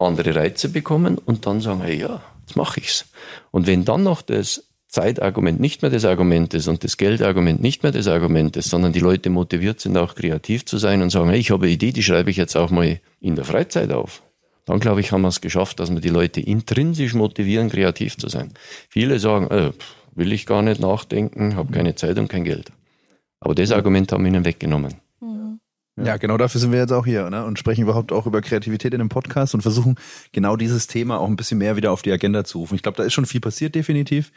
andere Reize bekommen und dann sagen, hey, ja, jetzt mache ich's. Und wenn dann noch das Zeitargument nicht mehr das Argument ist und das Geldargument nicht mehr das Argument ist, sondern die Leute motiviert sind, auch kreativ zu sein und sagen, hey, ich habe eine Idee, die schreibe ich jetzt auch mal in der Freizeit auf. Dann glaube ich, haben wir es geschafft, dass wir die Leute intrinsisch motivieren, kreativ zu sein. Viele sagen, äh, will ich gar nicht nachdenken, habe keine Zeit und kein Geld. Aber das Argument haben wir ihnen weggenommen. Ja. genau dafür sind wir jetzt auch hier ne? und sprechen überhaupt auch über Kreativität in dem Podcast und versuchen genau dieses Thema auch ein bisschen mehr wieder auf die Agenda zu rufen. Ich glaube, da ist schon viel passiert, definitiv.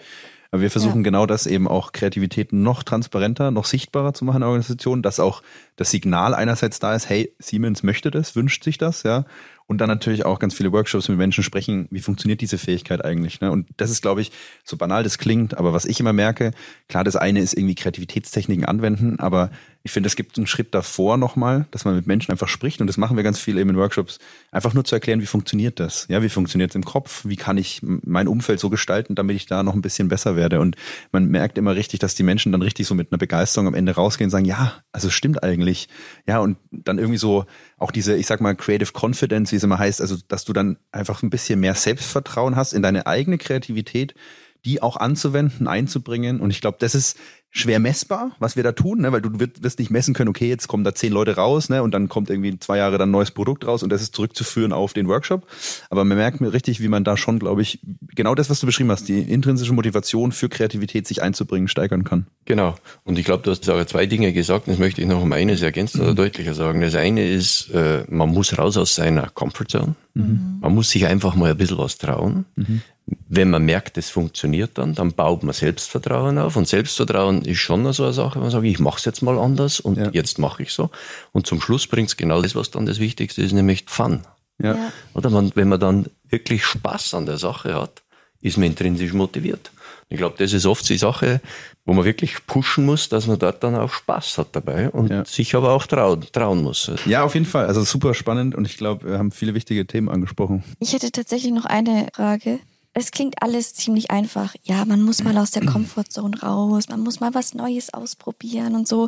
Aber wir versuchen ja. genau das eben auch Kreativität noch transparenter, noch sichtbarer zu machen in der Organisation, dass auch das Signal einerseits da ist, hey, Siemens möchte das, wünscht sich das, ja. Und dann natürlich auch ganz viele Workshops mit Menschen sprechen, wie funktioniert diese Fähigkeit eigentlich. Ne? Und das ist, glaube ich, so banal das klingt, aber was ich immer merke, klar, das eine ist irgendwie Kreativitätstechniken anwenden, aber ich finde, es gibt einen Schritt davor nochmal, dass man mit Menschen einfach spricht und das machen wir ganz viel eben in Workshops, einfach nur zu erklären, wie funktioniert das? Ja, wie funktioniert es im Kopf? Wie kann ich mein Umfeld so gestalten, damit ich da noch ein bisschen besser werde? Und man merkt immer richtig, dass die Menschen dann richtig so mit einer Begeisterung am Ende rausgehen und sagen, ja, also stimmt eigentlich. Ja, und dann irgendwie so auch diese, ich sag mal, Creative Confidence, wie es immer heißt, also dass du dann einfach ein bisschen mehr Selbstvertrauen hast in deine eigene Kreativität, die auch anzuwenden, einzubringen. Und ich glaube, das ist schwer messbar, was wir da tun, ne? weil du wirst nicht messen können, okay, jetzt kommen da zehn Leute raus, ne? und dann kommt irgendwie zwei Jahre dann ein neues Produkt raus und das ist zurückzuführen auf den Workshop. Aber man merkt mir richtig, wie man da schon, glaube ich, genau das, was du beschrieben hast, die intrinsische Motivation für Kreativität sich einzubringen, steigern kann. Genau. Und ich glaube, du hast auch zwei Dinge gesagt, das möchte ich noch um eines ergänzen oder mhm. deutlicher sagen. Das eine ist, äh, man muss raus aus seiner Comfortzone. Mhm. Man muss sich einfach mal ein bisschen was trauen. Mhm. Wenn man merkt, es funktioniert dann, dann baut man Selbstvertrauen auf. Und Selbstvertrauen ist schon so eine Sache, wenn man sagt, ich mache es jetzt mal anders und ja. jetzt mache ich so. Und zum Schluss bringt es genau das, was dann das Wichtigste ist, nämlich Fun. Ja. Oder man, wenn man dann wirklich Spaß an der Sache hat, ist man intrinsisch motiviert. Ich glaube, das ist oft die Sache, wo man wirklich pushen muss, dass man dort dann auch Spaß hat dabei und ja. sich aber auch trauen, trauen muss. Ja, auf jeden Fall. Also super spannend und ich glaube, wir haben viele wichtige Themen angesprochen. Ich hätte tatsächlich noch eine Frage. Es klingt alles ziemlich einfach. Ja, man muss mal aus der Komfortzone raus, man muss mal was Neues ausprobieren und so.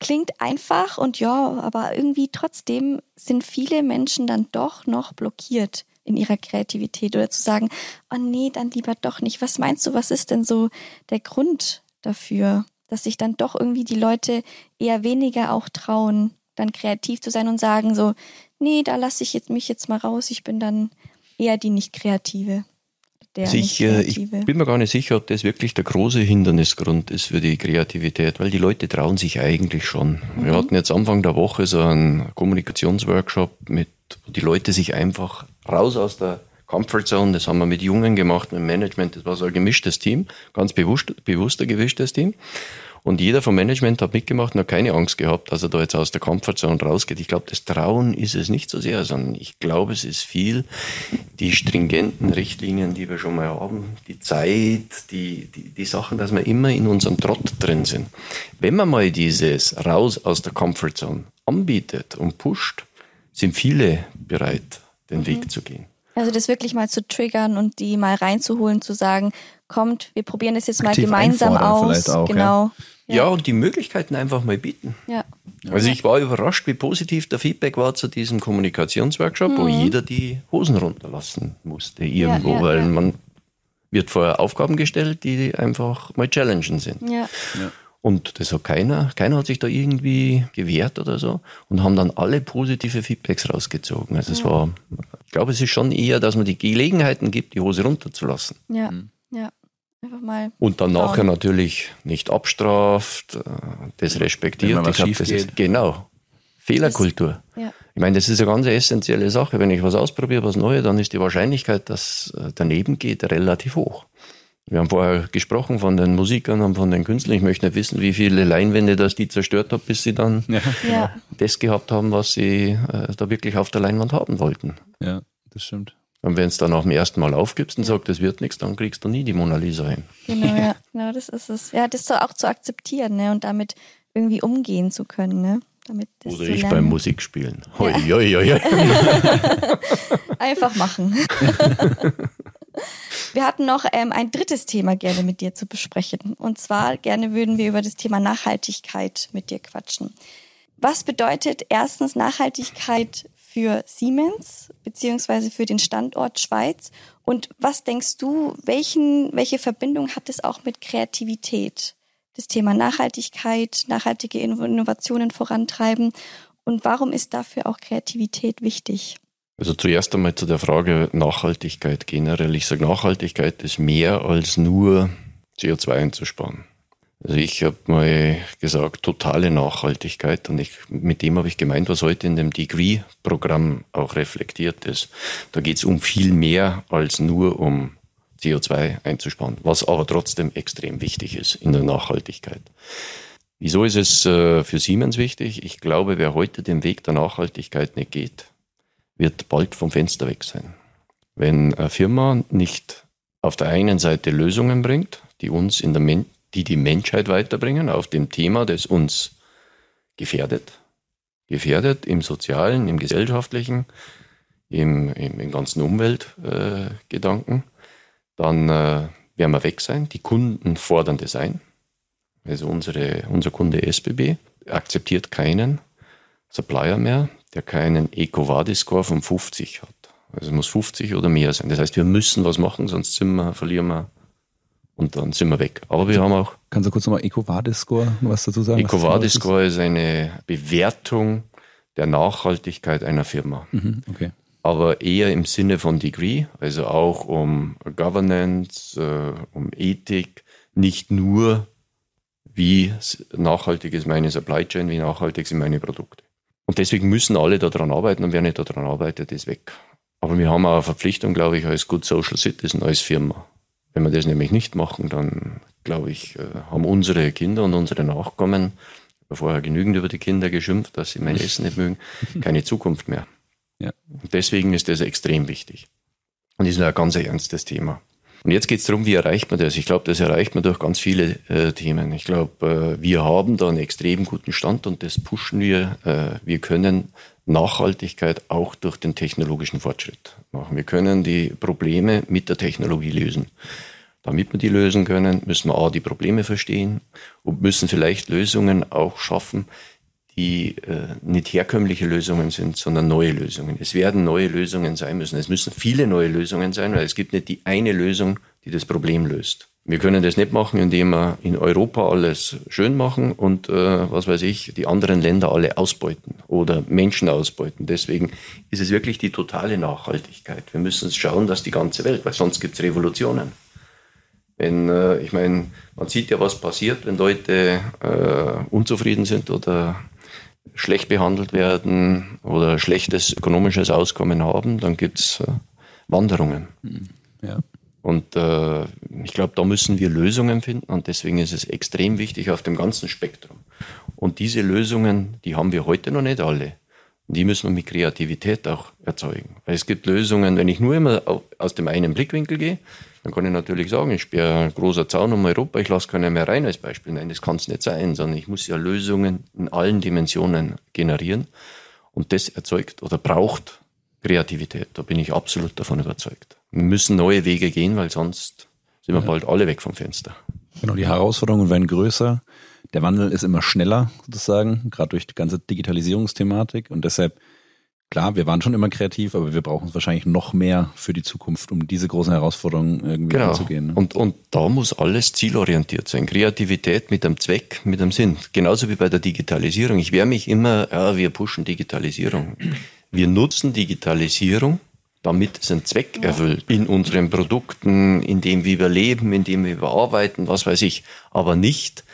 Klingt einfach und ja, aber irgendwie trotzdem sind viele Menschen dann doch noch blockiert in ihrer Kreativität oder zu sagen, oh nee, dann lieber doch nicht. Was meinst du, was ist denn so der Grund dafür, dass sich dann doch irgendwie die Leute eher weniger auch trauen, dann kreativ zu sein und sagen so, nee, da lasse ich jetzt mich jetzt mal raus, ich bin dann eher die nicht kreative. Also ich, äh, ich, bin mir gar nicht sicher, ob das wirklich der große Hindernisgrund ist für die Kreativität, weil die Leute trauen sich eigentlich schon. Mhm. Wir hatten jetzt Anfang der Woche so einen Kommunikationsworkshop, mit, wo die Leute sich einfach raus aus der Comfortzone, das haben wir mit Jungen gemacht, mit dem Management, das war so ein gemischtes Team, ganz bewusst, bewusster gewischtes Team. Und jeder vom Management hat mitgemacht und hat keine Angst gehabt, dass er da jetzt aus der Comfortzone rausgeht. Ich glaube, das Trauen ist es nicht so sehr, sondern ich glaube, es ist viel die stringenten Richtlinien, die wir schon mal haben, die Zeit, die, die, die Sachen, dass wir immer in unserem Trott drin sind. Wenn man mal dieses raus aus der Comfortzone anbietet und pusht, sind viele bereit, den mhm. Weg zu gehen. Also das wirklich mal zu triggern und die mal reinzuholen, zu sagen, kommt, wir probieren das jetzt mal gemeinsam aus. Auch, genau. Ja. ja. und die Möglichkeiten einfach mal bieten. Ja. Also ich war überrascht, wie positiv der Feedback war zu diesem Kommunikationsworkshop, mhm. wo jeder die Hosen runterlassen musste irgendwo, ja, weil man wird vorher Aufgaben gestellt, die einfach mal challengen sind. Ja. Und das hat keiner, keiner hat sich da irgendwie gewehrt oder so und haben dann alle positive Feedbacks rausgezogen. Also es war, ich glaube, es ist schon eher, dass man die Gelegenheiten gibt, die Hose runterzulassen. Ja. Mhm. Ja, einfach mal. Und dann nachher natürlich nicht abstraft, äh, das respektiert. Wenn was ich glaub, das ist, genau. Fehlerkultur. Das, ja. Ich meine, das ist eine ganz essentielle Sache. Wenn ich was ausprobiere, was Neues, dann ist die Wahrscheinlichkeit, dass äh, daneben geht, relativ hoch. Wir haben vorher gesprochen von den Musikern und von den Künstlern. Ich möchte nicht wissen, wie viele Leinwände das die zerstört hat, bis sie dann ja. Ja. das gehabt haben, was sie äh, da wirklich auf der Leinwand haben wollten. Ja, das stimmt. Und wenn es dann auch dem ersten Mal aufgibst und ja. sagst, das wird nichts, dann kriegst du nie die Mona Lisa hin. Genau, ja. genau das ist es. Ja, das auch zu akzeptieren ne? und damit irgendwie umgehen zu können. Ne? Damit Oder ich beim Musikspielen. Hoi, ja. hoi, hoi, Einfach machen. Wir hatten noch ähm, ein drittes Thema gerne mit dir zu besprechen. Und zwar gerne würden wir über das Thema Nachhaltigkeit mit dir quatschen. Was bedeutet erstens Nachhaltigkeit für Siemens beziehungsweise für den Standort Schweiz? Und was denkst du, welchen, welche Verbindung hat es auch mit Kreativität? Das Thema Nachhaltigkeit, nachhaltige Innovationen vorantreiben. Und warum ist dafür auch Kreativität wichtig? Also zuerst einmal zu der Frage Nachhaltigkeit generell. Ich sage, Nachhaltigkeit ist mehr als nur CO2 einzusparen. Also ich habe mal gesagt, totale Nachhaltigkeit und ich, mit dem habe ich gemeint, was heute in dem Degree-Programm auch reflektiert ist. Da geht es um viel mehr als nur um CO2 einzusparen, was aber trotzdem extrem wichtig ist in der Nachhaltigkeit. Wieso ist es äh, für Siemens wichtig? Ich glaube, wer heute den Weg der Nachhaltigkeit nicht geht, wird bald vom Fenster weg sein. Wenn eine Firma nicht auf der einen Seite Lösungen bringt, die uns in der die die Menschheit weiterbringen auf dem Thema, das uns gefährdet. Gefährdet im sozialen, im gesellschaftlichen, im, im, im ganzen Umweltgedanken. Äh, dann äh, werden wir weg sein. Die Kunden fordern das ein. Also unsere, unser Kunde SBB akzeptiert keinen Supplier mehr, der keinen EcoVadis-Score von 50 hat. Also es muss 50 oder mehr sein. Das heißt, wir müssen was machen, sonst wir, verlieren wir und dann sind wir weg. Aber wir haben auch. Kannst du kurz nochmal EcoVadis-Score was dazu sagen? EcoVadis-Score ist eine Bewertung der Nachhaltigkeit einer Firma. Mhm, okay. Aber eher im Sinne von Degree, also auch um Governance, äh, um Ethik, nicht nur wie nachhaltig ist meine Supply Chain, wie nachhaltig sind meine Produkte. Und deswegen müssen alle daran arbeiten und wer nicht daran arbeitet, ist weg. Aber wir haben auch eine Verpflichtung, glaube ich, als Good Social Citizen, als Firma. Wenn wir das nämlich nicht machen, dann, glaube ich, äh, haben unsere Kinder und unsere Nachkommen, vorher genügend über die Kinder geschimpft, dass sie mein Essen nicht mögen, keine Zukunft mehr. Ja. Und deswegen ist das extrem wichtig. Und das ist ein ganz ernstes Thema. Und jetzt geht es darum, wie erreicht man das? Ich glaube, das erreicht man durch ganz viele äh, Themen. Ich glaube, äh, wir haben da einen extrem guten Stand und das pushen wir. Äh, wir können Nachhaltigkeit auch durch den technologischen Fortschritt machen. Wir können die Probleme mit der Technologie lösen. Damit wir die lösen können, müssen wir A, die Probleme verstehen und müssen vielleicht Lösungen auch schaffen, die äh, nicht herkömmliche Lösungen sind, sondern neue Lösungen. Es werden neue Lösungen sein müssen. Es müssen viele neue Lösungen sein, weil es gibt nicht die eine Lösung, die das Problem löst. Wir können das nicht machen, indem wir in Europa alles schön machen und äh, was weiß ich, die anderen Länder alle ausbeuten oder Menschen ausbeuten. Deswegen ist es wirklich die totale Nachhaltigkeit. Wir müssen schauen, dass die ganze Welt, weil sonst gibt es Revolutionen. Wenn, äh, ich meine, man sieht ja, was passiert, wenn Leute äh, unzufrieden sind oder schlecht behandelt werden oder schlechtes ökonomisches Auskommen haben, dann gibt es äh, Wanderungen. Hm, ja. Und äh, ich glaube, da müssen wir Lösungen finden und deswegen ist es extrem wichtig auf dem ganzen Spektrum. Und diese Lösungen, die haben wir heute noch nicht alle. Und die müssen wir mit Kreativität auch erzeugen. Weil es gibt Lösungen, wenn ich nur immer aus dem einen Blickwinkel gehe, dann kann ich natürlich sagen, ich sperre ein großer Zaun um Europa, ich lasse keinen mehr rein als Beispiel. Nein, das kann es nicht sein, sondern ich muss ja Lösungen in allen Dimensionen generieren. Und das erzeugt oder braucht Kreativität. Da bin ich absolut davon überzeugt. Müssen neue Wege gehen, weil sonst sind wir ja. bald alle weg vom Fenster. Genau, die Herausforderungen werden größer. Der Wandel ist immer schneller, sozusagen, gerade durch die ganze Digitalisierungsthematik. Und deshalb Klar, wir waren schon immer kreativ, aber wir brauchen es wahrscheinlich noch mehr für die Zukunft, um diese großen Herausforderungen irgendwie genau. anzugehen. Ne? Und, und da muss alles zielorientiert sein. Kreativität mit einem Zweck, mit einem Sinn. Genauso wie bei der Digitalisierung. Ich wehre mich immer, ja, wir pushen Digitalisierung. Wir nutzen Digitalisierung, damit es einen Zweck erfüllt. In unseren Produkten, in dem wie wir leben, in dem wir arbeiten, was weiß ich. Aber nicht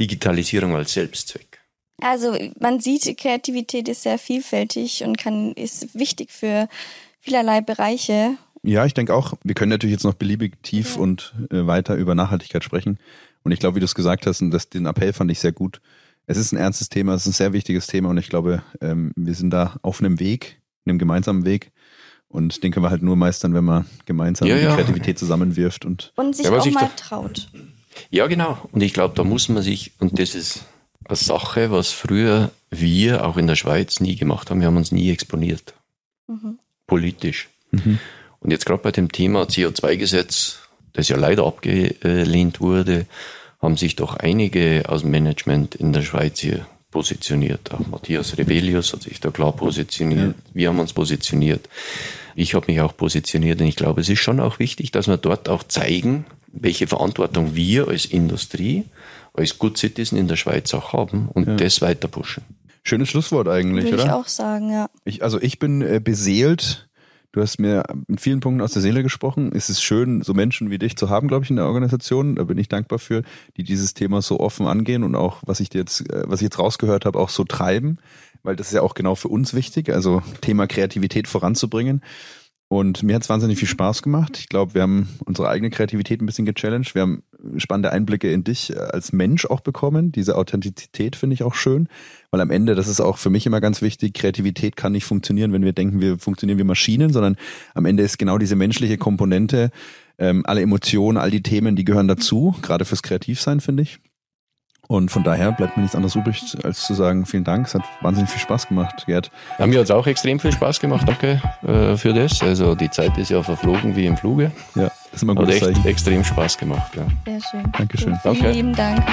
Digitalisierung als Selbstzweck. Also man sieht, Kreativität ist sehr vielfältig und kann ist wichtig für vielerlei Bereiche. Ja, ich denke auch. Wir können natürlich jetzt noch beliebig tief ja. und äh, weiter über Nachhaltigkeit sprechen. Und ich glaube, wie du es gesagt hast, und das, den Appell fand ich sehr gut. Es ist ein ernstes Thema, es ist ein sehr wichtiges Thema und ich glaube, ähm, wir sind da auf einem Weg, einem gemeinsamen Weg. Und den können wir halt nur meistern, wenn man gemeinsam ja, die ja. Kreativität zusammenwirft und, und sich auch mal traut. Ja, genau. Und ich glaube, da muss man sich, und das ist eine Sache, was früher wir auch in der Schweiz nie gemacht haben. Wir haben uns nie exponiert. Mhm. Politisch. Mhm. Und jetzt gerade bei dem Thema CO2-Gesetz, das ja leider abgelehnt wurde, haben sich doch einige aus dem Management in der Schweiz hier positioniert. Auch Matthias Rebellius hat sich da klar positioniert. Ja. Wir haben uns positioniert. Ich habe mich auch positioniert und ich glaube, es ist schon auch wichtig, dass wir dort auch zeigen, welche Verantwortung wir als Industrie als Good Citizen in der Schweiz auch haben und ja. das weiter pushen. Schönes Schlusswort eigentlich, Würde oder? Würde ich auch sagen, ja. Ich, also ich bin äh, beseelt. Du hast mir in vielen Punkten aus der Seele gesprochen. Es ist schön, so Menschen wie dich zu haben, glaube ich, in der Organisation. Da bin ich dankbar für, die dieses Thema so offen angehen und auch, was ich jetzt, äh, was ich jetzt rausgehört habe, auch so treiben, weil das ist ja auch genau für uns wichtig, also Thema Kreativität voranzubringen. Und mir hat es wahnsinnig viel Spaß gemacht. Ich glaube, wir haben unsere eigene Kreativität ein bisschen gechallenged. Wir haben spannende Einblicke in dich äh, als Mensch auch bekommen. Diese Authentizität finde ich auch schön, weil am Ende, das ist auch für mich immer ganz wichtig, Kreativität kann nicht funktionieren, wenn wir denken, wir funktionieren wie Maschinen, sondern am Ende ist genau diese menschliche Komponente, ähm, alle Emotionen, all die Themen, die gehören dazu, gerade fürs Kreativsein, finde ich. Und von daher bleibt mir nichts anderes übrig, als zu sagen, vielen Dank. Es hat wahnsinnig viel Spaß gemacht, Gerd. Ja, mir hat es auch extrem viel Spaß gemacht. Danke äh, für das. Also die Zeit ist ja verflogen wie im Fluge. Ja, das ist immer gut. Hat echt Zeichen. extrem Spaß gemacht. Ja. Sehr schön. Dankeschön. Vielen Danke. lieben Dank.